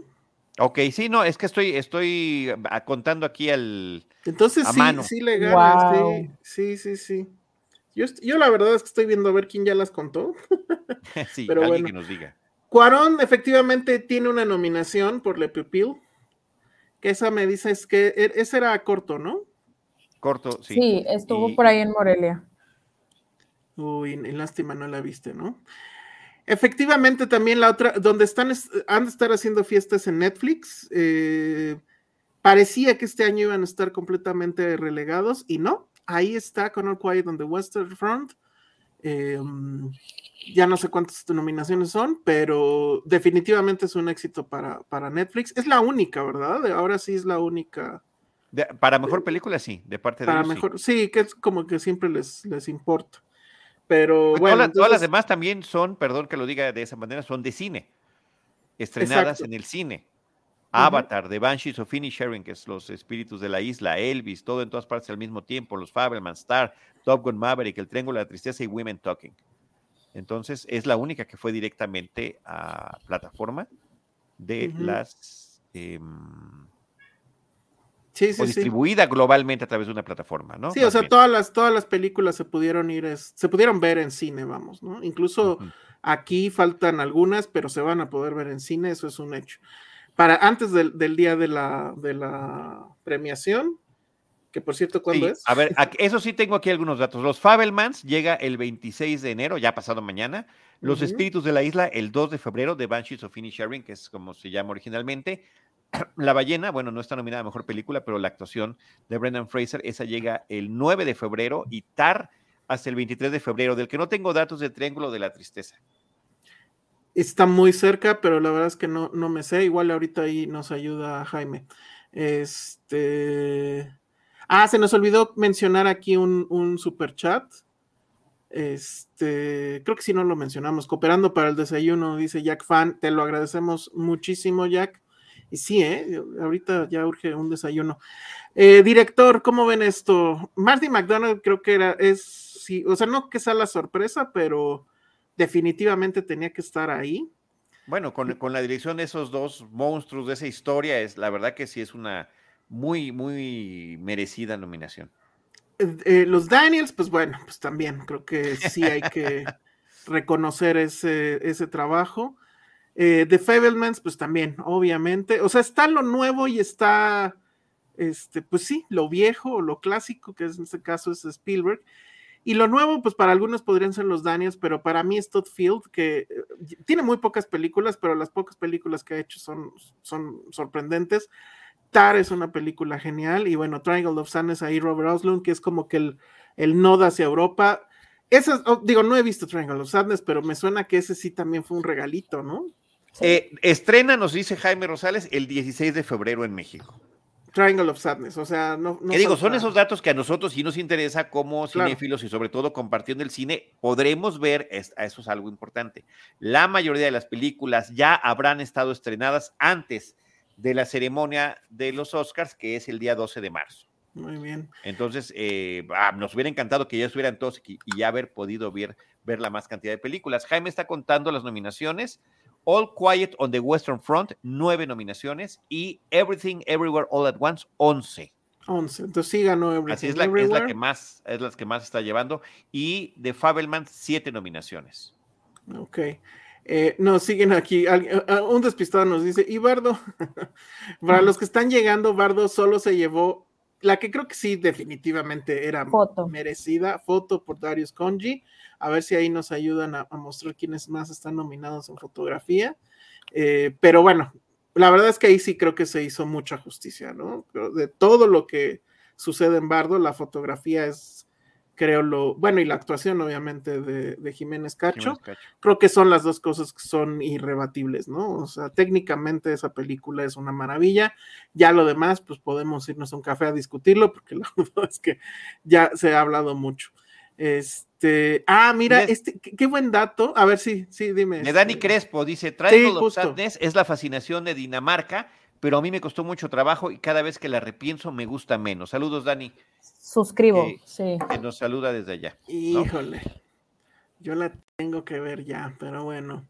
Ok, sí, no, es que estoy, estoy ah, contando aquí al... Entonces A sí, mano. sí le ganas, sí, Guau. sí, sí, sí. Yo, yo la verdad es que estoy viendo a ver quién ya las contó. sí, Pero alguien bueno. que nos diga. Cuarón efectivamente tiene una nominación por Le Pupil, que esa me dice es que e- ese era corto, ¿no? Corto, sí. Sí, estuvo Y- por ahí en Morelia. Uy, y lástima no la viste, ¿no? Efectivamente también la otra, donde están, es- han de estar haciendo fiestas en Netflix, eh, parecía que este año iban a estar completamente relegados y no, ahí está con All Quiet on the Western Front. Eh, ya no sé cuántas nominaciones son, pero definitivamente es un éxito para, para Netflix. Es la única, ¿verdad? Ahora sí es la única. De- para mejor película, sí, de parte de Para ellos, sí. mejor, sí. que es como que siempre les, les importa. Pero bueno, todas, las- todas las entonces- demás también son, perdón que lo diga de esa manera, son de cine. Estrenadas Exacto. en el cine. Avatar, The Banshees of Inisherin, que es Los Espíritus de la Isla, Elvis, todo en todas partes al mismo tiempo, Los Fabelman, Star, Top Gun Maverick, El Triángulo de la Tristeza y Women Talking. Entonces, es la única que fue directamente a plataforma de las... em, sí, o sí. distribuida globalmente a través de una plataforma, ¿no? Sí, o sea, bien. todas las, todas las películas se pudieron ir, es- se pudieron ver en cine, vamos, ¿no? Incluso aquí faltan algunas, pero se van a poder ver en cine, eso es un hecho. Para antes del, del día de la, de la premiación, que por cierto, ¿cuándo Sí, es? A ver, eso sí tengo aquí algunos datos. Los Fabelmans llega el 26 de enero, ya pasado mañana. Los. Espíritus de la Isla el 2 de febrero, de Banshees of Inisherin, que es como se llama originalmente. La ballena, bueno, no está nominada a Mejor Película, pero la actuación de Brendan Fraser, esa llega el 9 de febrero y Tar hasta el 23 de febrero, del que no tengo datos de Triángulo de la Tristeza. Está muy cerca, pero la verdad es que no, no me sé. Igual ahorita ahí nos ayuda Jaime. Este. Ah, se nos olvidó mencionar aquí un, un super chat. Este, creo que si no lo mencionamos, cooperando para el desayuno, dice Jack Fan, te lo agradecemos muchísimo, Jack. Y sí, ¿eh? ahorita ya urge un desayuno. Eh, director, ¿cómo ven esto? Marty McDonald creo que era, es, sí, o sea, no que sea la sorpresa, pero definitivamente tenía que estar ahí. Bueno, con, con, la dirección de esos dos monstruos de esa historia, es la verdad que sí es una muy, muy merecida nominación. Eh, eh, los Daniels, pues bueno, pues también creo que sí hay que reconocer ese, ese trabajo. Eh, The Fablemans, pues también, obviamente. O sea, está lo nuevo y está, este, pues sí, lo viejo lo clásico, que es, en este caso es Spielberg. Y lo nuevo, pues para algunos podrían ser los Daniels, pero para mí es Todd Field, que eh, tiene muy pocas películas, pero las pocas películas que ha hecho son, son sorprendentes. Tar es una película genial, y bueno, Triangle of Sadness ahí, Robert Oslund, que es como que el, el nodo hacia Europa. Esa, oh, digo, no he visto Triangle of Sadness, pero me suena que ese sí también fue un regalito, ¿no? Eh, estrena, nos dice Jaime Rosales, el 16 de febrero en México. Triangle of Sadness, o sea, no. ¿Qué digo? Son esos datos que a nosotros sí nos interesa como cinéfilos y sobre todo compartiendo el cine, podremos ver, eso es algo importante. La mayoría de las películas ya habrán estado estrenadas antes de la ceremonia de los Oscars, que es el día 12 de marzo. Muy bien. Entonces, eh, ah, nos hubiera encantado que ya estuvieran todos y, y ya haber podido ver, ver la más cantidad de películas. Jaime está contando las nominaciones. All Quiet on the Western Front, nueve nominaciones, y Everything Everywhere All at Once, once. Once, entonces sí ganó Everything Así es la, es la que más, es la que más está llevando, y The Fableman, siete nominaciones. Ok. Eh, nos siguen aquí. Un despistado nos dice, y Bardo, para los que están llegando, Bardo solo se llevó la que creo que sí, definitivamente era merecida, foto por Darius Conji a ver si ahí nos ayudan a, mostrar quiénes más están nominados en fotografía. Eh, pero bueno, la verdad es que ahí sí creo que se hizo mucha justicia, ¿no? de todo lo que sucede en Bardo, la fotografía es, creo, lo, bueno, y la actuación obviamente de, Jiménez, Cacho, creo que son las dos cosas que son irrebatibles, ¿no? O sea, técnicamente esa película es una maravilla, ya lo demás, pues podemos irnos a un café a discutirlo, porque la verdad es que ya se ha hablado mucho. Este, ah, mira, este, qué, buen dato. A ver, sí, sí, dime. Me Dani este. Crespo dice: Triangle of Sadness es la fascinación de Dinamarca, pero a mí me costó mucho trabajo y cada vez que la repienso me gusta menos. Saludos, Dani. Suscribo, sí. Que nos saluda desde allá. Híjole, yo la tengo que ver ya, pero bueno.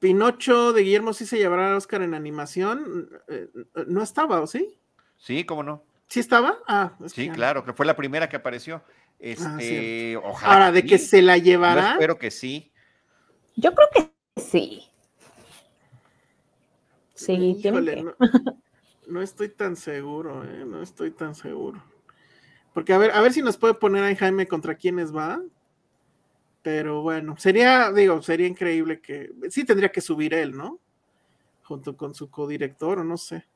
Pinocho de Guillermo sí se llevará a Oscar en animación. Eh, ¿No estaba o sí? Sí, cómo no. ¿Sí estaba? Ah, sí, claro, que fue la primera que apareció. Ah, este, Ahora, de que se la llevará. espero que sí. Yo creo que sí. Sí, no, estoy tan seguro, ¿eh? no estoy tan seguro. Porque a ver, a ver si nos puede poner ahí Jaime contra quiénes va. Pero bueno, sería, digo, sería increíble que sí tendría que subir él, ¿no? Junto con su codirector, o no sé.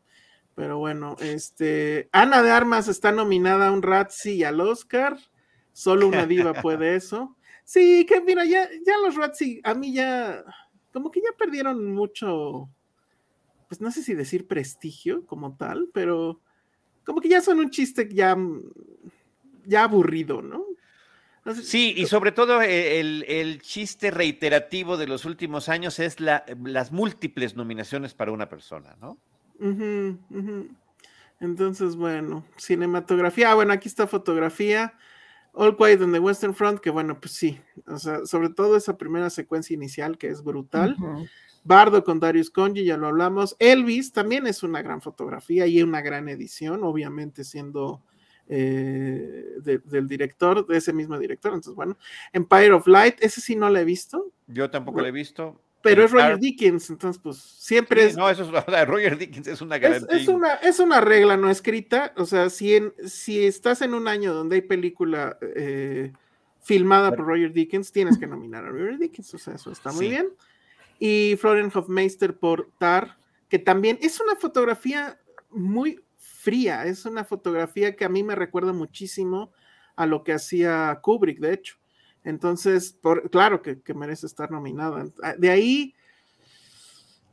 Pero bueno, este Ana de Armas está nominada a un Razzie y al Oscar. Solo una diva puede eso. Sí, que mira, ya, ya los Razzie, a mí ya, como que ya perdieron mucho, pues no sé si decir prestigio como tal, pero como que ya son un chiste ya, ya aburrido, ¿no? sí, y sobre todo eh, el, chiste reiterativo de los últimos años es la, las múltiples nominaciones para una persona, ¿no? Entonces, bueno, cinematografía. Ah, bueno, aquí está fotografía. All Quiet on the Western Front, que bueno, pues sí, o sea, sobre todo esa primera secuencia inicial que es brutal. Bardo con Darius Conji, ya lo hablamos. Elvis también es una gran fotografía y una gran edición, obviamente siendo eh, del director, de ese mismo director. Entonces, bueno, Empire of Light, ese sí no lo he visto. Yo tampoco lo he visto. Pero es Roger Dickens, entonces pues siempre es... No, eso es Roger Dickens, es una garantía. Es, una, es una regla no escrita, o sea, si, en, si estás en un año donde hay película eh, filmada por Roger Dickens, tienes que nominar a Roger Dickens, o sea, eso está muy bien. Y Florian Hofmeister por Tar, que también es una fotografía muy fría, es una fotografía que a mí me recuerda muchísimo a lo que hacía Kubrick, de hecho. Entonces, por, claro que, merece estar nominada. Ah, de ahí,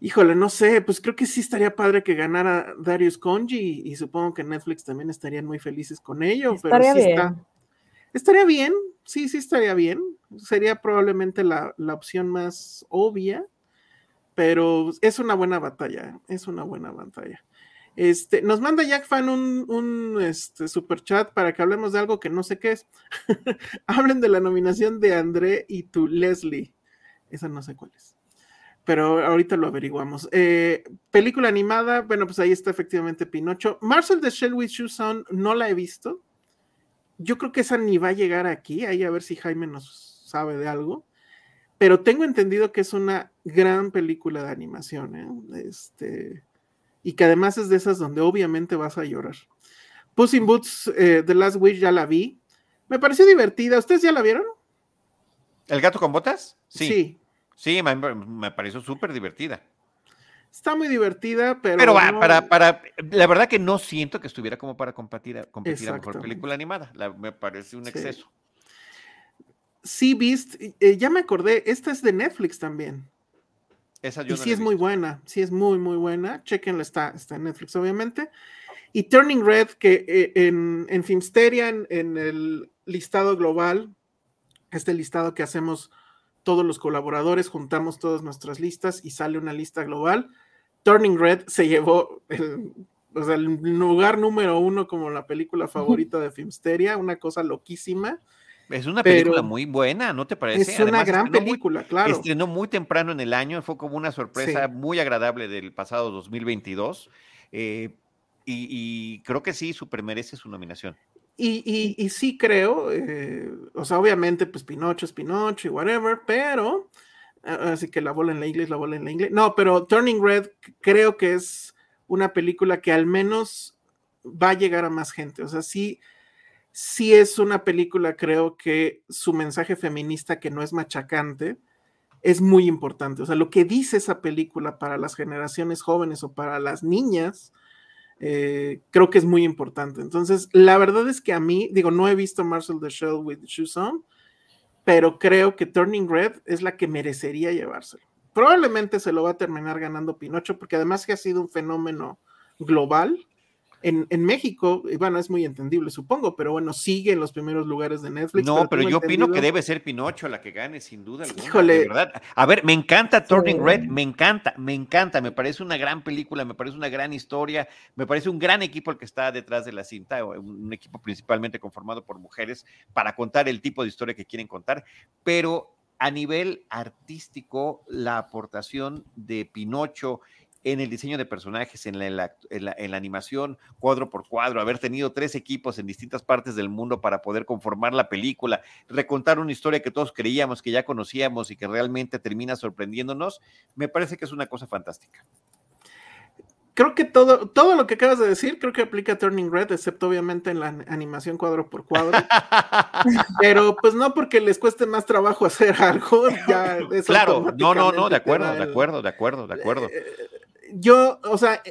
Híjole, no sé, pues creo que sí estaría padre que ganara Darius Conji y, supongo que Netflix también estarían muy felices con ello. Estaría pero sí bien. Está, estaría bien, sí, sí estaría bien. Sería probablemente la, opción más obvia, pero es una buena batalla, es una buena batalla. Este, nos manda Jack Fan un, un este, super chat para que hablemos de algo que no sé qué es. Hablen de la nominación de André y tu Leslie. Esa no sé cuál es pero ahorita lo averiguamos. Eh, película animada, bueno, pues ahí está efectivamente Pinocho. Marcel de Shell with Shoes On, no la he visto. Yo creo que esa ni va a llegar aquí, ahí a ver si Jaime nos sabe de algo. Pero tengo entendido que es una gran película de animación, ¿eh? Este, y que además es de esas donde obviamente vas a llorar. Puss in Boots, eh, The Last Wish, ya la vi. Me pareció divertida. ¿Ustedes ya la vieron? ¿El gato con botas? Sí. sí. Sí, me, pareció súper divertida. Está muy divertida, pero. Pero para, para. La verdad que no siento que estuviera como para competir, a, competir a mejor película animada. me parece un exceso. Sí, Beast, eh, ya me acordé, esta es de Netflix también. Esa yo y sí es muy buena, sí es muy, muy buena. Chequenla, está, está en Netflix, obviamente. Y Turning Red, que eh, en, en Filmsteria, en el listado global, este listado que hacemos todos los colaboradores, juntamos todas nuestras listas y sale una lista global. Turning Red se llevó el, lugar número uno como la película favorita de Filmsteria, una cosa loquísima. Es una película muy buena, ¿no te parece? Es una gran película, claro. Estrenó muy temprano en el año, fue como una sorpresa muy agradable del pasado 2022. Eh, y, y, creo que sí, super merece su nominación. Y, sí creo, eh, o sea, obviamente, pues Pinocho es Pinocho y whatever, pero, así que la bola en la inglés, la bola en la inglés. No, pero Turning Red creo que es una película que al menos va a llegar a más gente. O sea, sí, sí es una película, creo que su mensaje feminista, que no es machacante, es muy importante. O sea, lo que dice esa película para las generaciones jóvenes o para las niñas, eh, creo que es muy importante. Entonces, la verdad es que a mí, digo, no he visto Marcel the Shell with Shoes On, pero creo que Turning Red es la que merecería llevárselo. Probablemente se lo va a terminar ganando Pinocho, porque además que ha sido un fenómeno global en, México, bueno, es muy entendible, supongo, pero bueno, sigue en los primeros lugares de Netflix. No, pero, yo opino que debe ser Pinocho la que gane, sin duda alguna. Híjole. verdad. A ver, me encanta Turning Red, me encanta, me encanta, me parece una gran película, me parece una gran historia, me parece un gran equipo el que está detrás de la cinta, un equipo principalmente conformado por mujeres para contar el tipo de historia que quieren contar, pero a nivel artístico, la aportación de Pinocho en el diseño de personajes, en la, animación, cuadro por cuadro, haber tenido tres equipos en distintas partes del mundo para poder conformar la película, recontar una historia que todos creíamos que ya conocíamos y que realmente termina sorprendiéndonos, me parece que es una cosa fantástica. Creo que todo, todo lo que acabas de decir, creo que aplica a Turning Red, excepto obviamente en la animación cuadro por cuadro. Pero pues no porque les cueste más trabajo hacer algo. Ya claro, no, no, no, de acuerdo, de acuerdo, de acuerdo, de acuerdo. Eh, yo, o sea,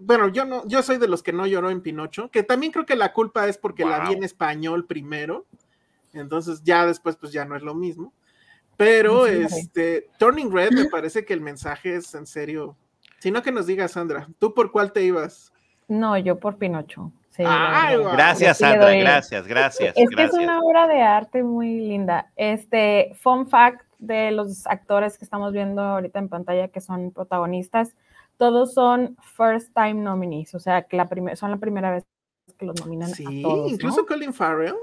bueno, yo no, yo soy de los que no lloró en Pinocho, que también creo que la culpa es porque la vi en español primero, entonces ya después pues ya no es lo mismo. Pero este Turning Red me parece que el mensaje es en serio. Sino que nos diga Sandra, ¿tú por cuál te ibas? No, yo por Pinocho. gracias, Sandra, gracias, gracias. Es que es una obra de arte muy linda. Este, fun fact de los actores que estamos viendo ahorita en pantalla que son protagonistas, todos son first time nominees, o sea, que la son la primera vez que los nominan. Sí, a todos, incluso Colin Farrell.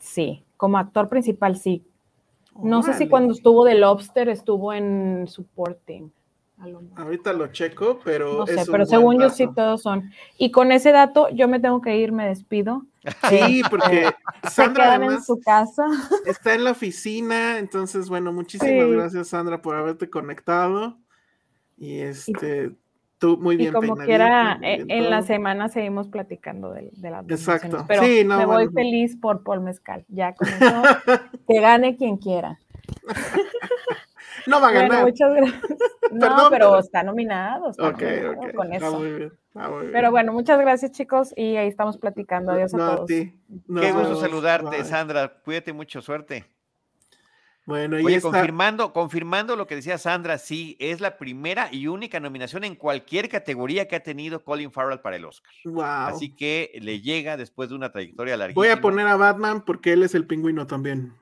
Sí, como actor principal, sí. No sé si cuando estuvo de Lobster estuo en supporting. Ahorita lo checo, pero. No sé, pero según yo sí todos son. Y con ese dato, yo me tengo que ir, me despido. Sí, porque Sandra en su casa. está en la oficina, entonces, bueno, muchísimas gracias, Sandra, por haberte conectado. Y este, tú muy bien. Y como quiera, eh, en la semana seguimos platicando de, de las Exacto. Pero sí, me voy feliz por Paul Mezcal. Ya con eso, que gane quien quiera. no va a ganar. muchas gracias. No, pero, está nominado. Está Con eso. Pero bueno, muchas gracias, chicos. Y ahí estamos platicando. Adiós a todos. Qué gusto saludarte, Sandra. Cuídate mucho, suerte. Bueno, y Oye, confirmando, confirmando lo que decía Sandra, sí, es la primera y única nominación en cualquier categoría que ha tenido Colin Farrell para el Oscar. Wow. Así que le llega después de una trayectoria larga. Voy a poner a Batman porque él es el pingüino también.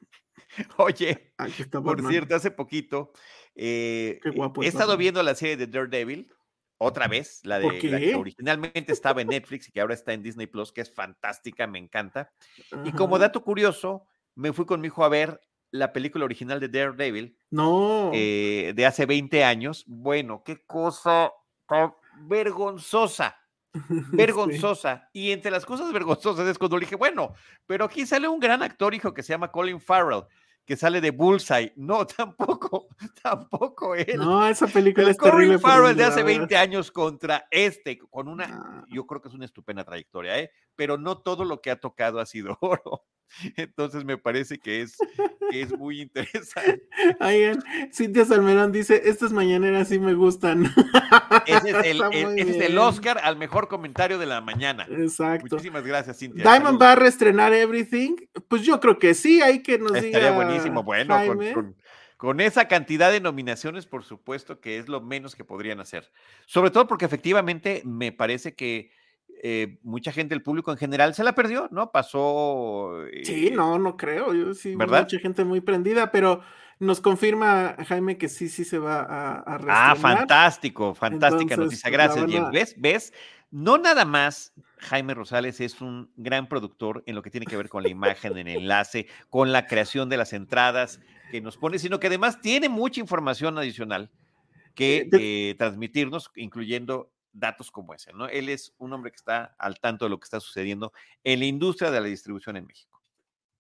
Oye, por cierto, hace poquito eh, he estado viendo la serie de Daredevil otra vez, la de que originalmente estaba en Netflix y que ahora está en Disney Plus, que es fantástica, me encanta. Y como dato curioso, me fui con mi hijo a ver la película original de Daredevil. No. Eh, de hace 20 años. Bueno, qué cosa vergonzosa. Vergonzosa. Y entre las cosas vergonzosas es cuando le dije, bueno, pero aquí sale un gran actor, hijo, que se llama Colin Farrell que sale de Bullseye. No, tampoco, tampoco él. No, esa película es terrible. Farrell de hace 20 años contra este, con una, yo creo que es una estupenda trayectoria, ¿eh? pero no todo lo que ha tocado ha sido oro. Entonces me parece que es, es muy interesante. Oigan, Cintia Salmerón dice, estas mañaneras sí me gustan. Ese es, el, Oscar al mejor comentario de la mañana. Exacto. Muchísimas gracias, Cintia. Diamond va a reestrenar Everything. Pues yo creo que sí, hay que nos Estaría buenísimo. Bueno, con, esa cantidad de nominaciones, por supuesto que es lo menos que podrían hacer. Sobre todo porque efectivamente me parece que eh, mucha gente, el público en general, se la perdió, ¿no? Pasó. sí, eh, no, no creo. Yo sí, ¿verdad? mucha gente muy prendida, pero nos confirma Jaime que sí, sí se va a, a Ah, fantástico, fantástica noticia. Gracias, ¿Ves? ¿Ves? No nada más Jaime Rosales es un gran productor en lo que tiene que ver con la imagen, en el enlace, con la creación de las entradas que nos pone, sino que además tiene mucha información adicional que eh, transmitirnos, incluyendo datos como ese, ¿no? Él es un hombre que está al tanto de lo que está sucediendo en la industria de la distribución en México.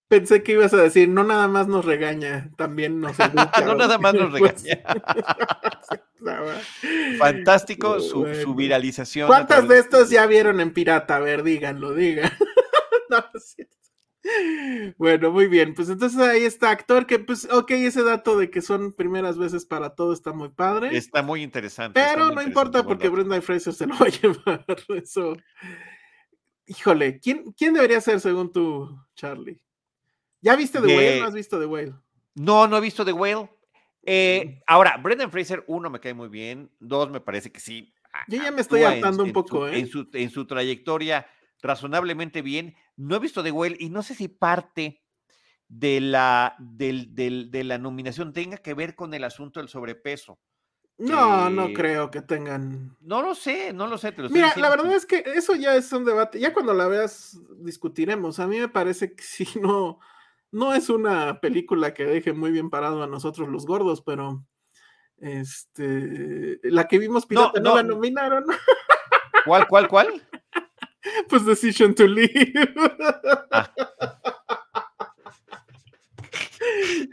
Pensé que ibas a decir, no nada más nos regaña, también nos educa. no nada más nos pues regaña. Fantástico su, su, viralización. ¿Cuántas de estos ya vieron en pirata? A ver, díganlo, digan. no, es cierto. Bueno, muy bien. Pues entonces ahí está actor que, pues, ok, ese dato de que son primeras veces para todo está muy padre. Está muy interesante. Pero no importa porque Brenda Fraser se lo va a llevar. Eso. Híjole, ¿quién, ¿quién debería ser según tú, Charlie? ¿Ya viste The Whale? ¿No has visto The Whale? No, no he visto The Whale. Eh, ahora, Brendan Fraser, uno, me cae muy bien. Dos, me parece que sí. Yo ya me estoy hartando un poco, ¿eh? En su, en su trayectoria razonablemente bien. No he visto The Well y no sé si parte de la, de la nominación tenga que ver con el asunto del sobrepeso. No, no creo que tengan. No lo sé, no lo sé. Mira, la verdad es que eso ya es un debate. Ya cuando la veas discutiremos. A mí me parece que si no, no es una película que deje muy bien parado a nosotros los gordos, pero este, la que vimos pirata no, no la nominaron. ¿Cuál, cuál, cuál? pues Decision to Leave. Ah.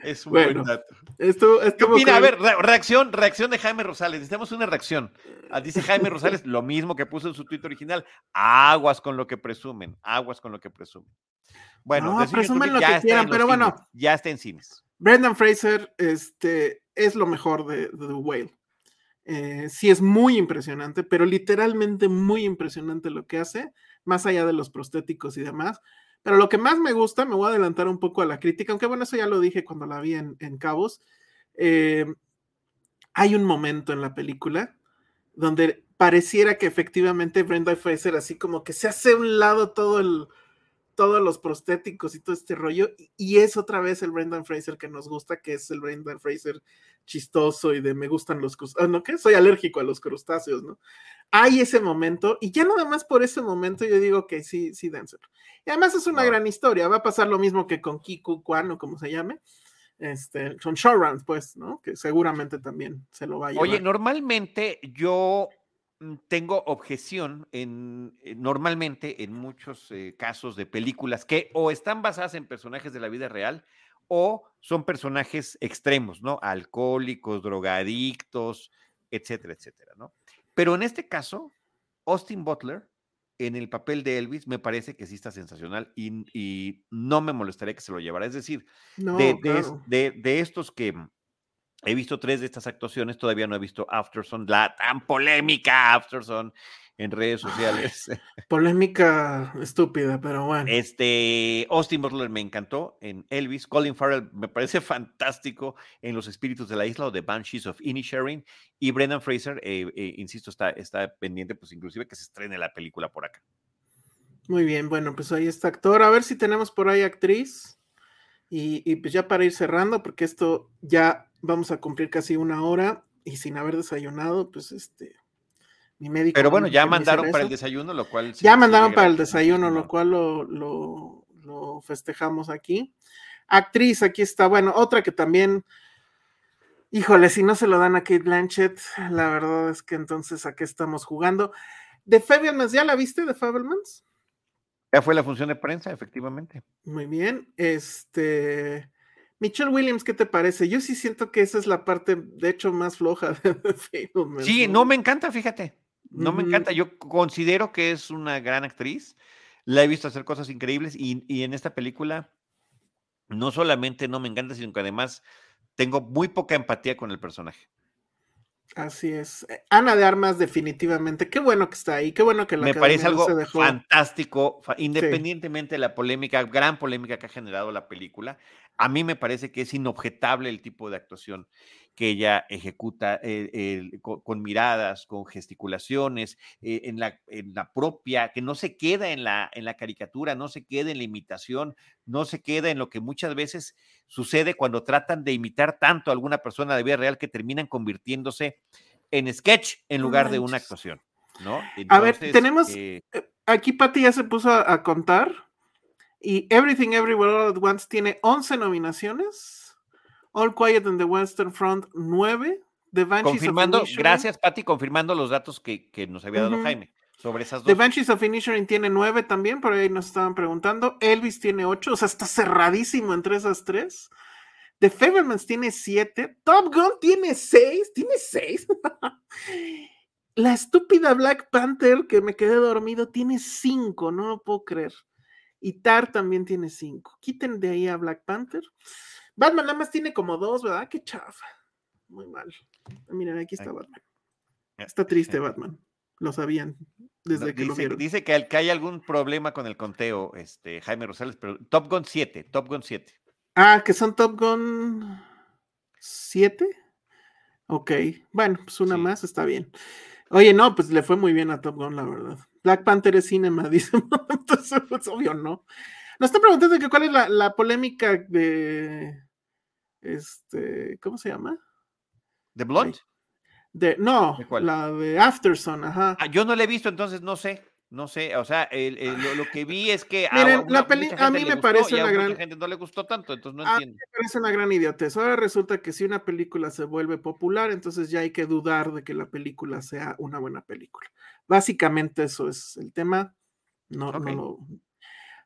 Es un bueno, buen dato. Esto, A ver, reacción, reacción de Jaime Rosales. Necesitamos una reacción. Ah, dice Jaime Rosales lo mismo que puso en su tweet original. Aguas con lo que presumen, aguas con lo que presumen. Bueno, no, presumen lo que quieran, pero bueno. Ya está en cines. Brendan Fraser este, es lo mejor de, The Whale. Eh, sí es muy impresionante, pero literalmente muy impresionante lo que hace, más allá de los prostéticos y demás. Pero lo que más me gusta, me voy a adelantar un poco a la crítica, aunque bueno, eso ya lo dije cuando la vi en, Cabos. Eh, hay un momento en la película donde pareciera que efectivamente Brenda Fraser así como que se hace un lado todo el, todos los prostéticos y todo este rollo, y es otra vez el Brendan Fraser que nos gusta, que es el Brendan Fraser chistoso y de me gustan los crustáceos, ah, no, que soy alérgico a los crustáceos, ¿no? Hay ese momento, y ya nada más por ese momento yo digo que sí, sí, Dancer. Y además es una gran historia, va a pasar lo mismo que con Kiku Kwan o como se llame, este, con Showruns, pues, ¿no? Que seguramente también se lo va a llevar. Oye, normalmente yo tengo objeción en, eh, normalmente en muchos eh, casos de películas que o están basadas en personajes de la vida real o son personajes extremos, ¿no? Alcohólicos, drogadictos, etcétera, etcétera, ¿no? Pero en este caso, Austin Butler en el papel de Elvis me parece que sí está sensacional y, no me molestaría que se lo llevara. Es decir, de, de, estos que He visto tres de estas actuaciones, todavía no he visto Afterson, la tan polémica Afterson en redes sociales. Polémica estúpida, pero bueno. Este, Austin Butler me encantó en Elvis, Colin Farrell me parece fantástico en Los Espíritus de la Isla o The Banshees of Inisherin y Brendan Fraser, eh, eh, insisto, está, está pendiente, pues inclusive que se estrene la película por acá. Muy bien, bueno, pues ahí está actor. A ver si tenemos por ahí actriz. Y, y pues ya para ir cerrando, porque esto ya vamos a cumplir casi una hora y sin haber desayunado, pues este, mi médico. Pero bueno, ya mandaron para el desayuno, lo cual. ya mandaron para el desayuno, lo cual lo, lo, lo, festejamos aquí. Actriz, aquí está, bueno, otra que también, híjole, si no se lo dan a Kate Blanchett, la verdad es que entonces a qué estamos jugando. ¿De Fablemans, ya la viste de Fablemans? Ya fue la función de prensa, efectivamente. Muy bien, este. Michelle Williams, ¿qué te parece? Yo sí siento que esa es la parte, de hecho, más floja de Fablemans. Sí, no me encanta, fíjate. No me encanta. Yo considero que es una gran actriz. La he visto hacer cosas increíbles y, y, en esta película no solamente no me encanta, sino que además tengo muy poca empatía con el personaje. Así es. Eh, Ana de Armas, definitivamente. Qué bueno que está ahí. Qué bueno que la Me parece algo fantástico, independientemente de la polémica, gran polémica que ha generado la película. A mí me parece que es inobjetable el tipo de actuación que ella ejecuta eh, con, miradas, con gesticulaciones, eh, en, la, en, la, propia, que no se queda en la, en la caricatura, no se queda en la imitación, no se queda en lo que muchas veces sucede cuando tratan de imitar tanto a alguna persona de vida real que terminan convirtiéndose en sketch en lugar de una actuación. ¿no? a ver, tenemos, eh, aquí Pati ya se puso a contar y Everything Everywhere All at Once tiene 11 nominaciones. All Quiet in the Western Front 9. The Banshees confirmando, of gracias Patti, confirmando los datos que, que nos había dado Jaime sobre esas dos. The Banshees of Inisherin tiene 9 también, por ahí nos estaban preguntando. Elvis tiene 8, o sea, está cerradísimo entre esas tres. The Favormans tiene 7. Top Gun tiene 6. Tiene 6. La estúpida Black Panther que me quedé dormido tiene 5, no lo puedo creer. Y Tar también tiene cinco. Quiten de ahí a Black Panther. Batman nada más tiene como dos, ¿verdad? Qué chafa. Muy mal. Miren, aquí está Batman. Está triste Batman. Lo sabían desde que dice, lo vieron. Dice que, hay algún problema con el conteo, este, Jaime Rosales, pero Top Gun 7, Top Gun 7. Ah, que son Top Gun 7. Ok, bueno, pues una más está bien. Oye, no, pues le fue muy bien a Top Gun, la verdad. Black Panther es cinema, dice. Entonces, es obvio, ¿no? Nos está preguntando que cuál es la, polémica de. Este. ¿Cómo se llama? ¿De Blonde? De, no, la de Afterson, ajá. Ah, yo no la he visto, entonces no sé. No sé, o sea, lo, que vi es que Miren, la peli a mí me parece una gran gente no le gustó tanto, entonces no entiendo. me parece una gran idiotez. Ahora resulta que si una película se vuelve popular, entonces ya hay que dudar de que la película sea una buena película. Básicamente eso es el tema. No, no lo...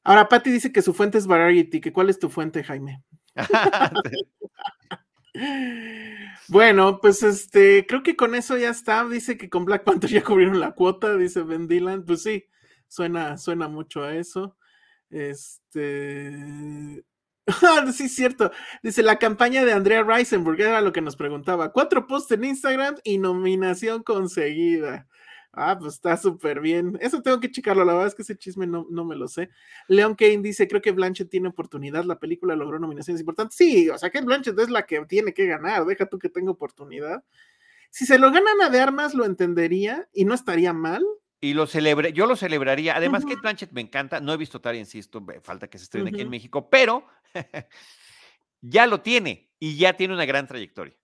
Ahora, Patty dice que su fuente es Variety, que cuál es tu fuente, Jaime. Bueno, pues este, creo que con eso ya está. Dice que con Black Panther ya cubrieron la cuota, dice Ben Dylan. Pues sí, suena, suena mucho a eso. Este. sí, es cierto. Dice la campaña de Andrea Reisenberg, era lo que nos preguntaba. Cuatro posts en Instagram y nominación conseguida. Ah, pues está súper bien. Eso tengo que checarlo. La verdad es que ese chisme no, no me lo sé. Leon Kane dice: Creo que Blanchett tiene oportunidad. La película logró nominaciones importantes. Sí, o sea que Blanchett es la que tiene que ganar. Deja tú que tenga oportunidad. Si se lo ganan a de armas, lo entendería y no estaría mal. Y lo celebré, yo lo celebraría. Además, que Blanchett me encanta. No he visto Tar, insisto, falta que se estrene aquí en México, pero ya lo tiene y ya tiene una gran trayectoria.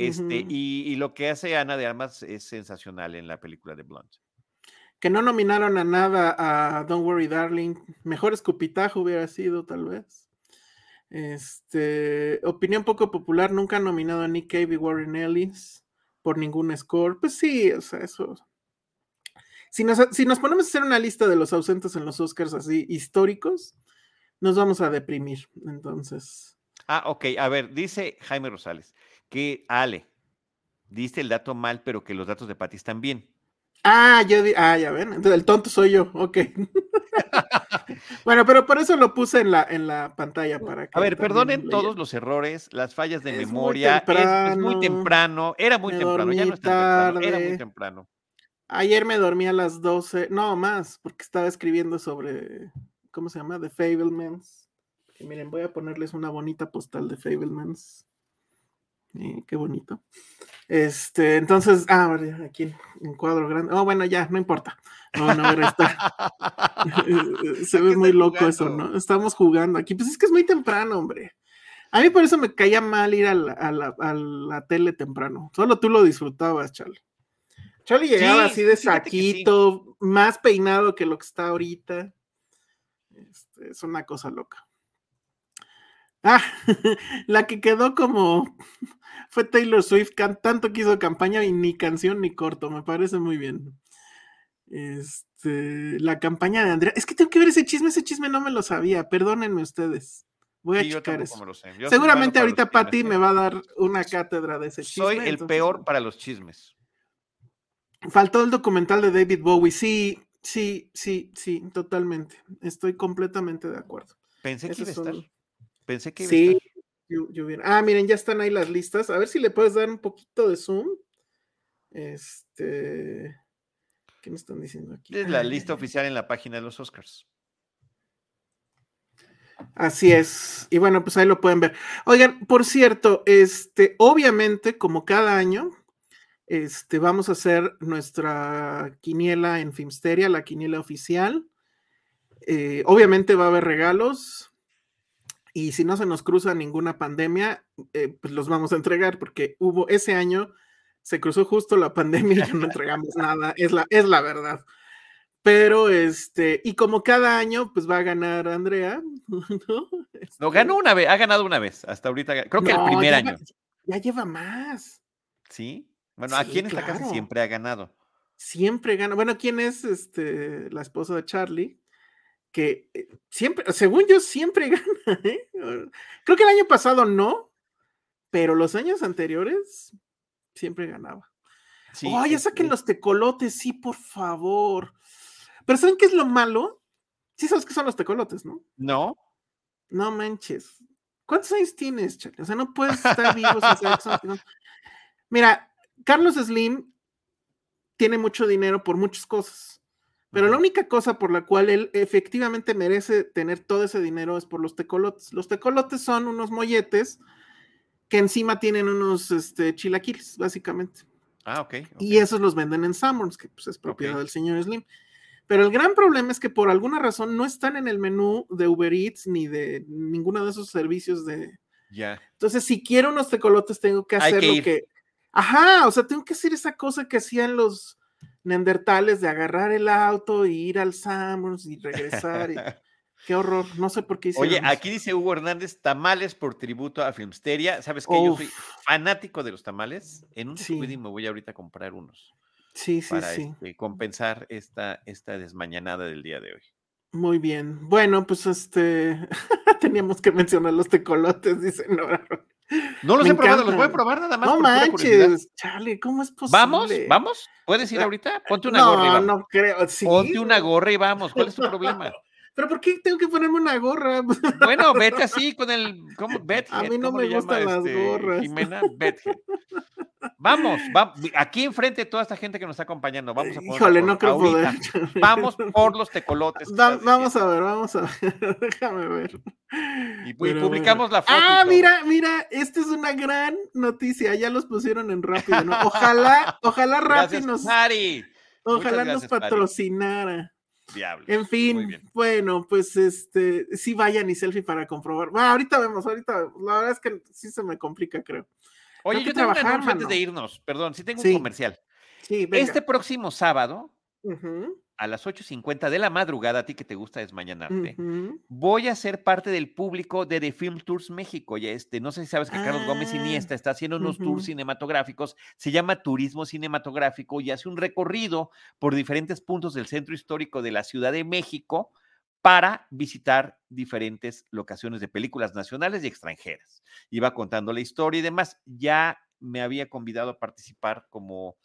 Este, y, lo que hace Ana de Armas es sensacional en la película de Blunt. Que no nominaron a nada a Don't Worry Darling. Mejor escupitajo hubiera sido, tal vez. Este, opinión poco popular, nunca han nominado a Nick Cave y Warren Ellis por ningún score. Pues sí, o sea, eso. Si nos, si nos ponemos a hacer una lista de los ausentes en los Oscars así históricos, nos vamos a deprimir. Entonces. Ah, ok. A ver, dice Jaime Rosales que Ale, diste el dato mal, pero que los datos de Patti están bien. Ah, yo di, ah, ya ven, entonces el tonto soy yo, ok. Bueno, pero por eso lo puse en la, en la pantalla para que. A ver, perdonen todos los errores, las fallas de Es muy memoria. Es, es muy temprano. Era muy temprano, ya no es tan temprano. Era muy temprano. Ayer me dormí a las 12, no más, porque estaba escribiendo sobre, ¿cómo se llama? The Fablemans. Que miren, voy a ponerles una bonita postal de Fablemans. Eh, qué bonito. Este, entonces, ah, aquí en, en cuadro grande. Oh, bueno, ya, no importa. No, no, ahora está. Se ¿A ve muy loco eso? ¿no? Estamos jugando aquí. Pues es que es muy temprano, hombre. A mí por eso me caía mal ir a la, a la- a la tele temprano. Solo tú lo disfrutabas, Charlie. Charlie llegaba Sí, así de sí. saquito, más peinado que lo que está ahorita. Este, es una cosa loca. Ah, la que quedó como fue Taylor Swift, tanto que hizo campaña y ni canción ni corto, me parece muy bien. Este, la campaña de Andrea, es que tengo que ver ese chisme, ese chisme no me lo sabía, perdónenme ustedes. Voy a Sí, checar eso. Seguramente ahorita Patty chismes, me ¿eh? va a dar una cátedra de ese chisme. Soy el entonces, peor para los chismes. Faltó el documental de David Bowie. Sí, sí, sí, sí, totalmente. Estoy completamente de acuerdo. Pensé que iba a estar. son- Pensé que iba a Sí, estar. Ah, miren, ya están ahí las listas. A ver si le puedes dar un poquito de zoom. Este. ¿Qué me están diciendo aquí? Es la lista oficial en la página de los Oscars. Así es. Y bueno, pues ahí lo pueden ver. Oigan, por cierto, este, obviamente, como cada año, este, vamos a hacer nuestra quiniela en Filmsteria, la quiniela oficial. Eh, obviamente va a haber regalos. Y si no se nos cruza ninguna pandemia, eh, pues los vamos a entregar, porque hubo ese año, se cruzó justo la pandemia y ya no entregamos nada. Es la, es la verdad. Pero este, y como cada año, pues va a ganar Andrea, ¿no? No, ganó una vez, ha ganado una vez, hasta ahorita. Creo que el primer año. Ya lleva más. ¿Sí? Bueno, Sí, aquí en esta casa siempre ha ganado. Siempre gana. Bueno, ¿quién es este, la esposa de Charlie? Que eh, siempre, según yo, siempre gana. ¿eh? Creo que el año pasado no, pero los años anteriores siempre ganaba. Sí, oh, ya saquen es- los tecolotes, sí, por favor. Pero ¿saben qué es lo malo? Sí sabes qué son los tecolotes, ¿no? No, No manches. ¿Cuántos años tienes, Charlie? O sea, no puedes estar vivo sin saber que son tecolotes. Mira, Carlos Slim tiene mucho dinero por muchas cosas. Pero la única cosa por la cual él efectivamente merece tener todo ese dinero es por los tecolotes. Los tecolotes son unos molletes que encima tienen unos este, chilaquiles, básicamente. Ah, ok. Y esos los venden en Sanborns, que pues, es propiedad del señor Slim. Pero el gran problema es que por alguna razón no están en el menú de Uber Eats ni de ninguno de esos servicios de... Ya. Entonces, si quiero unos tecolotes, tengo que hacer que lo ir. que... Ajá, o sea, tengo que hacer esa cosa que hacían los neandertales de agarrar el auto y ir al Sanborns y regresar. y- Qué horror, no sé por qué hicieron Oye, aquí dice Hugo Hernández, tamales por tributo a Filmsteria. ¿Sabes qué? Yo soy fanático de los tamales. En un Sí. me voy ahorita a comprar unos Sí, sí, para sí. este, compensar esta, esta desmañanada del día de hoy. Muy bien. Bueno, pues este teníamos que mencionar los tecolotes, dice Nora. No los Me he probado, los voy a probar nada más. No por manches, Charlie, ¿cómo es posible? ¿Vamos? ¿Vamos? ¿Puedes ir Ah, ahorita? Ponte una no, gorra y vamos. no creo. Sí. Ponte una gorra y vamos. ¿Cuál es tu problema? Pero ¿por qué tengo que ponerme una gorra? Bueno, vete así con el. ¿Cómo? Bedhead, A mí no ¿cómo me gustan las este, gorras. Jimena, Bedhead. Vamos, vamos. Aquí enfrente de toda esta gente que nos está acompañando. Vamos a poner Híjole, no creo poder. Vamos por los tecolotes. Va- vamos a ver, vamos a ver. Déjame ver. Y, Pero publicamos la foto. Ah, mira, mira, esta es una gran noticia. Ya los pusieron en rápido, ¿no? Ojalá, ojalá Rappi Gracias, nos, Mari. ojalá nos Mari. Diablos. En fin, bueno, pues este, sí vayan y selfie para comprobar. Va, ahorita vemos, ahorita, la verdad es que sí se me complica, creo. Oye, yo tengo trabajar, antes de irnos. Perdón, sí tengo Sí, un comercial. Sí, venga. Este próximo sábado, Ujú, a las 8.50 de la madrugada, a ti que te gusta desmañanarte, voy a ser parte del público de The Film Tours México. Ya este, no sé si sabes que Carlos Gómez Ah, Iniesta está haciendo unos tours cinematográficos, se llama Turismo Cinematográfico y hace un recorrido por diferentes puntos del centro histórico de la Ciudad de México para visitar diferentes locaciones de películas nacionales y extranjeras. Iba contando la historia y demás. Ya me había convidado a participar como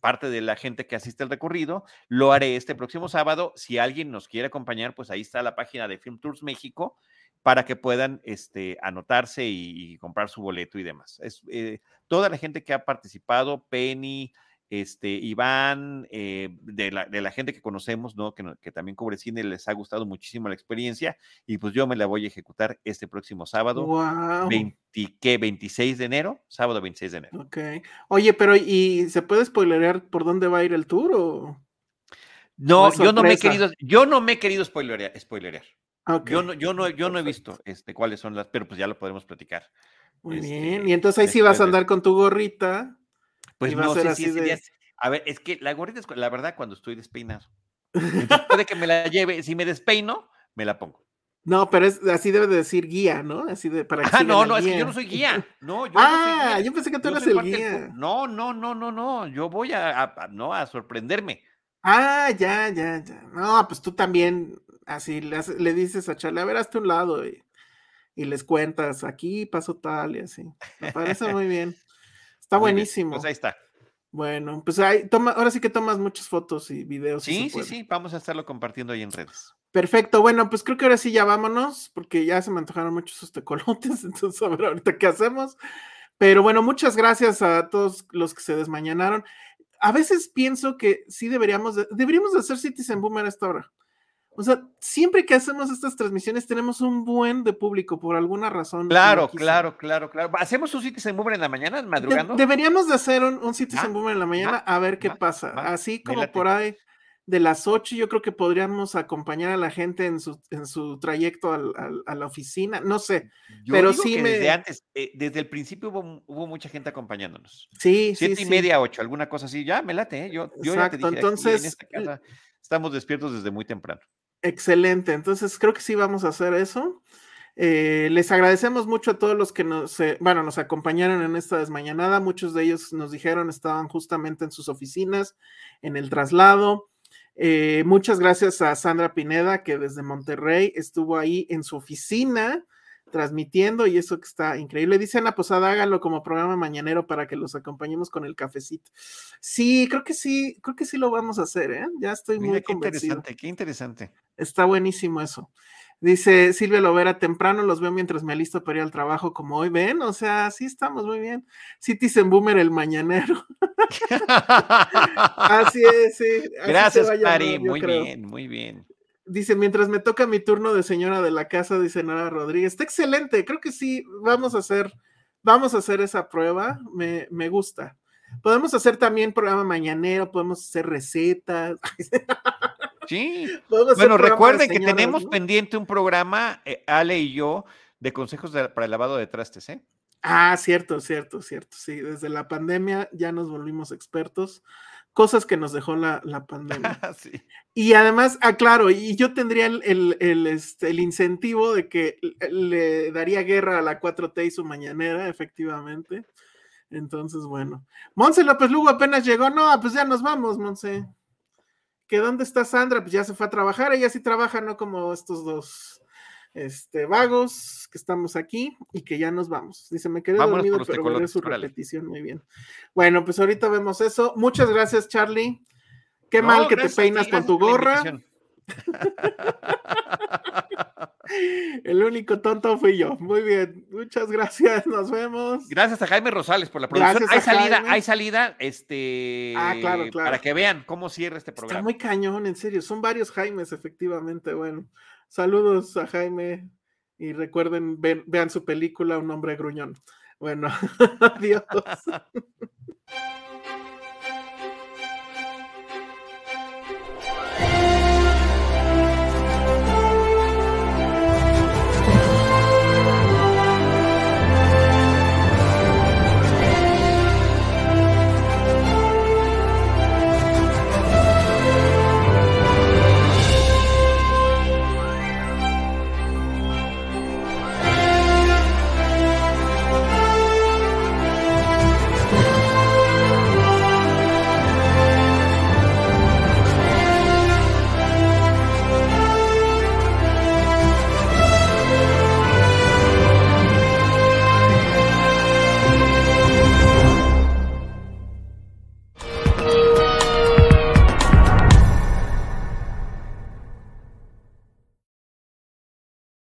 parte de la gente que asiste al recorrido. Lo haré este próximo sábado. Si alguien nos quiere acompañar, pues ahí está la página de Film Tours México para que puedan este, anotarse y, comprar su boleto y demás. Es, eh, toda la gente que ha participado, Penny, este, Iván, eh, de, la, de, la, gente que conocemos, ¿no? Que, que, también cubre cine, les ha gustado muchísimo la experiencia y pues yo me la voy a ejecutar este próximo sábado, wow. 20, ¿qué? 26 de enero, sábado 26 de enero. Ok. Oye, pero ¿y se puede spoilerear por dónde va a ir el tour o...? No, ¿O yo no me he querido, yo no me he querido spoilerear. spoilerear. Okay. Yo no, yo no, yo no he visto este, cuáles son las, pero pues ya lo podemos platicar. Muy este, bien, y entonces ahí sí vas a andar con tu gorrita. Pues no sé si de... día, A ver, es que la gorrita es la verdad cuando estoy despeinado. Entonces, puede que me la lleve, si me despeino, me la pongo. No, pero es, así debe de decir guía, ¿no? Así de para que Ah, no, no, guía. es que yo no soy guía. No, yo ah, no soy guía. yo pensé que tú yo eras el guía. No, no, no, no, no. Yo voy a, a, a, no, a sorprenderme. Ah, ya, ya, ya. No, pues tú también, así le, le dices a Charlie, a ver, hazte un lado y, y, les cuentas, aquí pasó tal y así. Me parece muy bien. Está muy buenísimo. Bien. Pues ahí está. Bueno, pues ahí, toma, ahora sí que tomas muchas fotos y videos. Sí, sí, sí, vamos a estarlo compartiendo ahí en redes. Perfecto, bueno, pues creo que ahora sí ya vámonos, porque ya se me antojaron muchos esos tecolotes, entonces a ver ahorita qué hacemos. Pero bueno, muchas gracias a todos los que se desmañanaron. A veces pienso que sí deberíamos, de, deberíamos de hacer Citizen Boomer a esta hora. O sea, siempre que hacemos estas transmisiones tenemos un buen de público por alguna razón. Claro, claro, claro, claro. ¿Hacemos un Citizen Boomer en la mañana, madrugando? De, deberíamos de hacer un, un Citizen ¿Ah? Boomer en la mañana ¿Ah? a ver qué ¿Ah? pasa. Así como por ahí de las 8 yo creo que podríamos acompañar a la gente en su, en su trayecto al, al, a la oficina, no sé, yo pero digo sí que me... Desde antes, eh, desde el principio hubo, hubo, mucha gente acompañándonos. Sí, Siete sí, y sí. media, ocho, alguna cosa así, ya me late, ¿eh? yo, yo Exacto, ya te dije, entonces... en esta casa estamos despiertos desde muy temprano. Excelente, entonces creo que sí vamos a hacer eso. Eh, les agradecemos mucho a todos los que nos, eh, bueno, nos acompañaron en esta desmañanada. Muchos de ellos nos dijeron estaban justamente en sus oficinas, en el traslado. Eh, muchas gracias a Sandra Pineda, que desde Monterrey estuvo ahí en su oficina transmitiendo y eso que está increíble. Dice Ana Posada, háganlo como programa mañanero para que los acompañemos con el cafecito. Sí, creo que sí, creo que sí lo vamos a hacer, ¿eh? Ya estoy Mira, muy qué convencido. interesante, qué interesante. Está buenísimo eso. Dice Silvia Lovera, temprano los veo mientras me alisto para ir al trabajo como hoy. Ven, o sea, sí estamos muy bien. Citizen Boomer, el mañanero. Así es, sí. Así Gracias, Pari. Muy creo. bien, muy bien. Dice, mientras me toca mi turno de señora de la casa, dice Nora Rodríguez. Está excelente, creo que sí, vamos a hacer, vamos a hacer esa prueba, me, me gusta. Podemos hacer también programa mañanero, podemos hacer recetas. Sí. Podemos Bueno, recuerden que señoras, tenemos ¿no? pendiente un programa, eh, Ale y yo, de consejos de- para el lavado de trastes, ¿eh? Ah, cierto, cierto, cierto. Sí, desde la pandemia ya nos volvimos expertos. Cosas que nos dejó la, la pandemia. sí. Y además, ah, claro, y yo tendría el, el, el, este, el incentivo de que le daría guerra a la 4T y su mañanera, efectivamente. Entonces, bueno. Monse López Lugo apenas llegó. No, pues ya nos vamos, Monse. ¿Que dónde está Sandra? Pues ya se fue a trabajar. Ella sí trabaja, no como estos dos este, vagos que estamos aquí y que ya nos vamos. Dice, me quedé Vámonos dormido, pero veré su órale. repetición. Muy bien. Bueno, pues ahorita vemos eso. Muchas gracias, Charlie. Qué No, mal que te ti, peinas con tu gorra. El único tonto fui yo. Muy bien, muchas gracias. Nos vemos. Gracias a Jaime Rosales por la producción. Gracias Hay salida, Jaime. hay salida, este, Ah, claro, claro. para que vean cómo cierra este Está programa. muy cañón, en serio. Son varios Jaimes, efectivamente. Bueno, saludos a Jaime y recuerden, vean su película Un hombre gruñón. Bueno, adiós.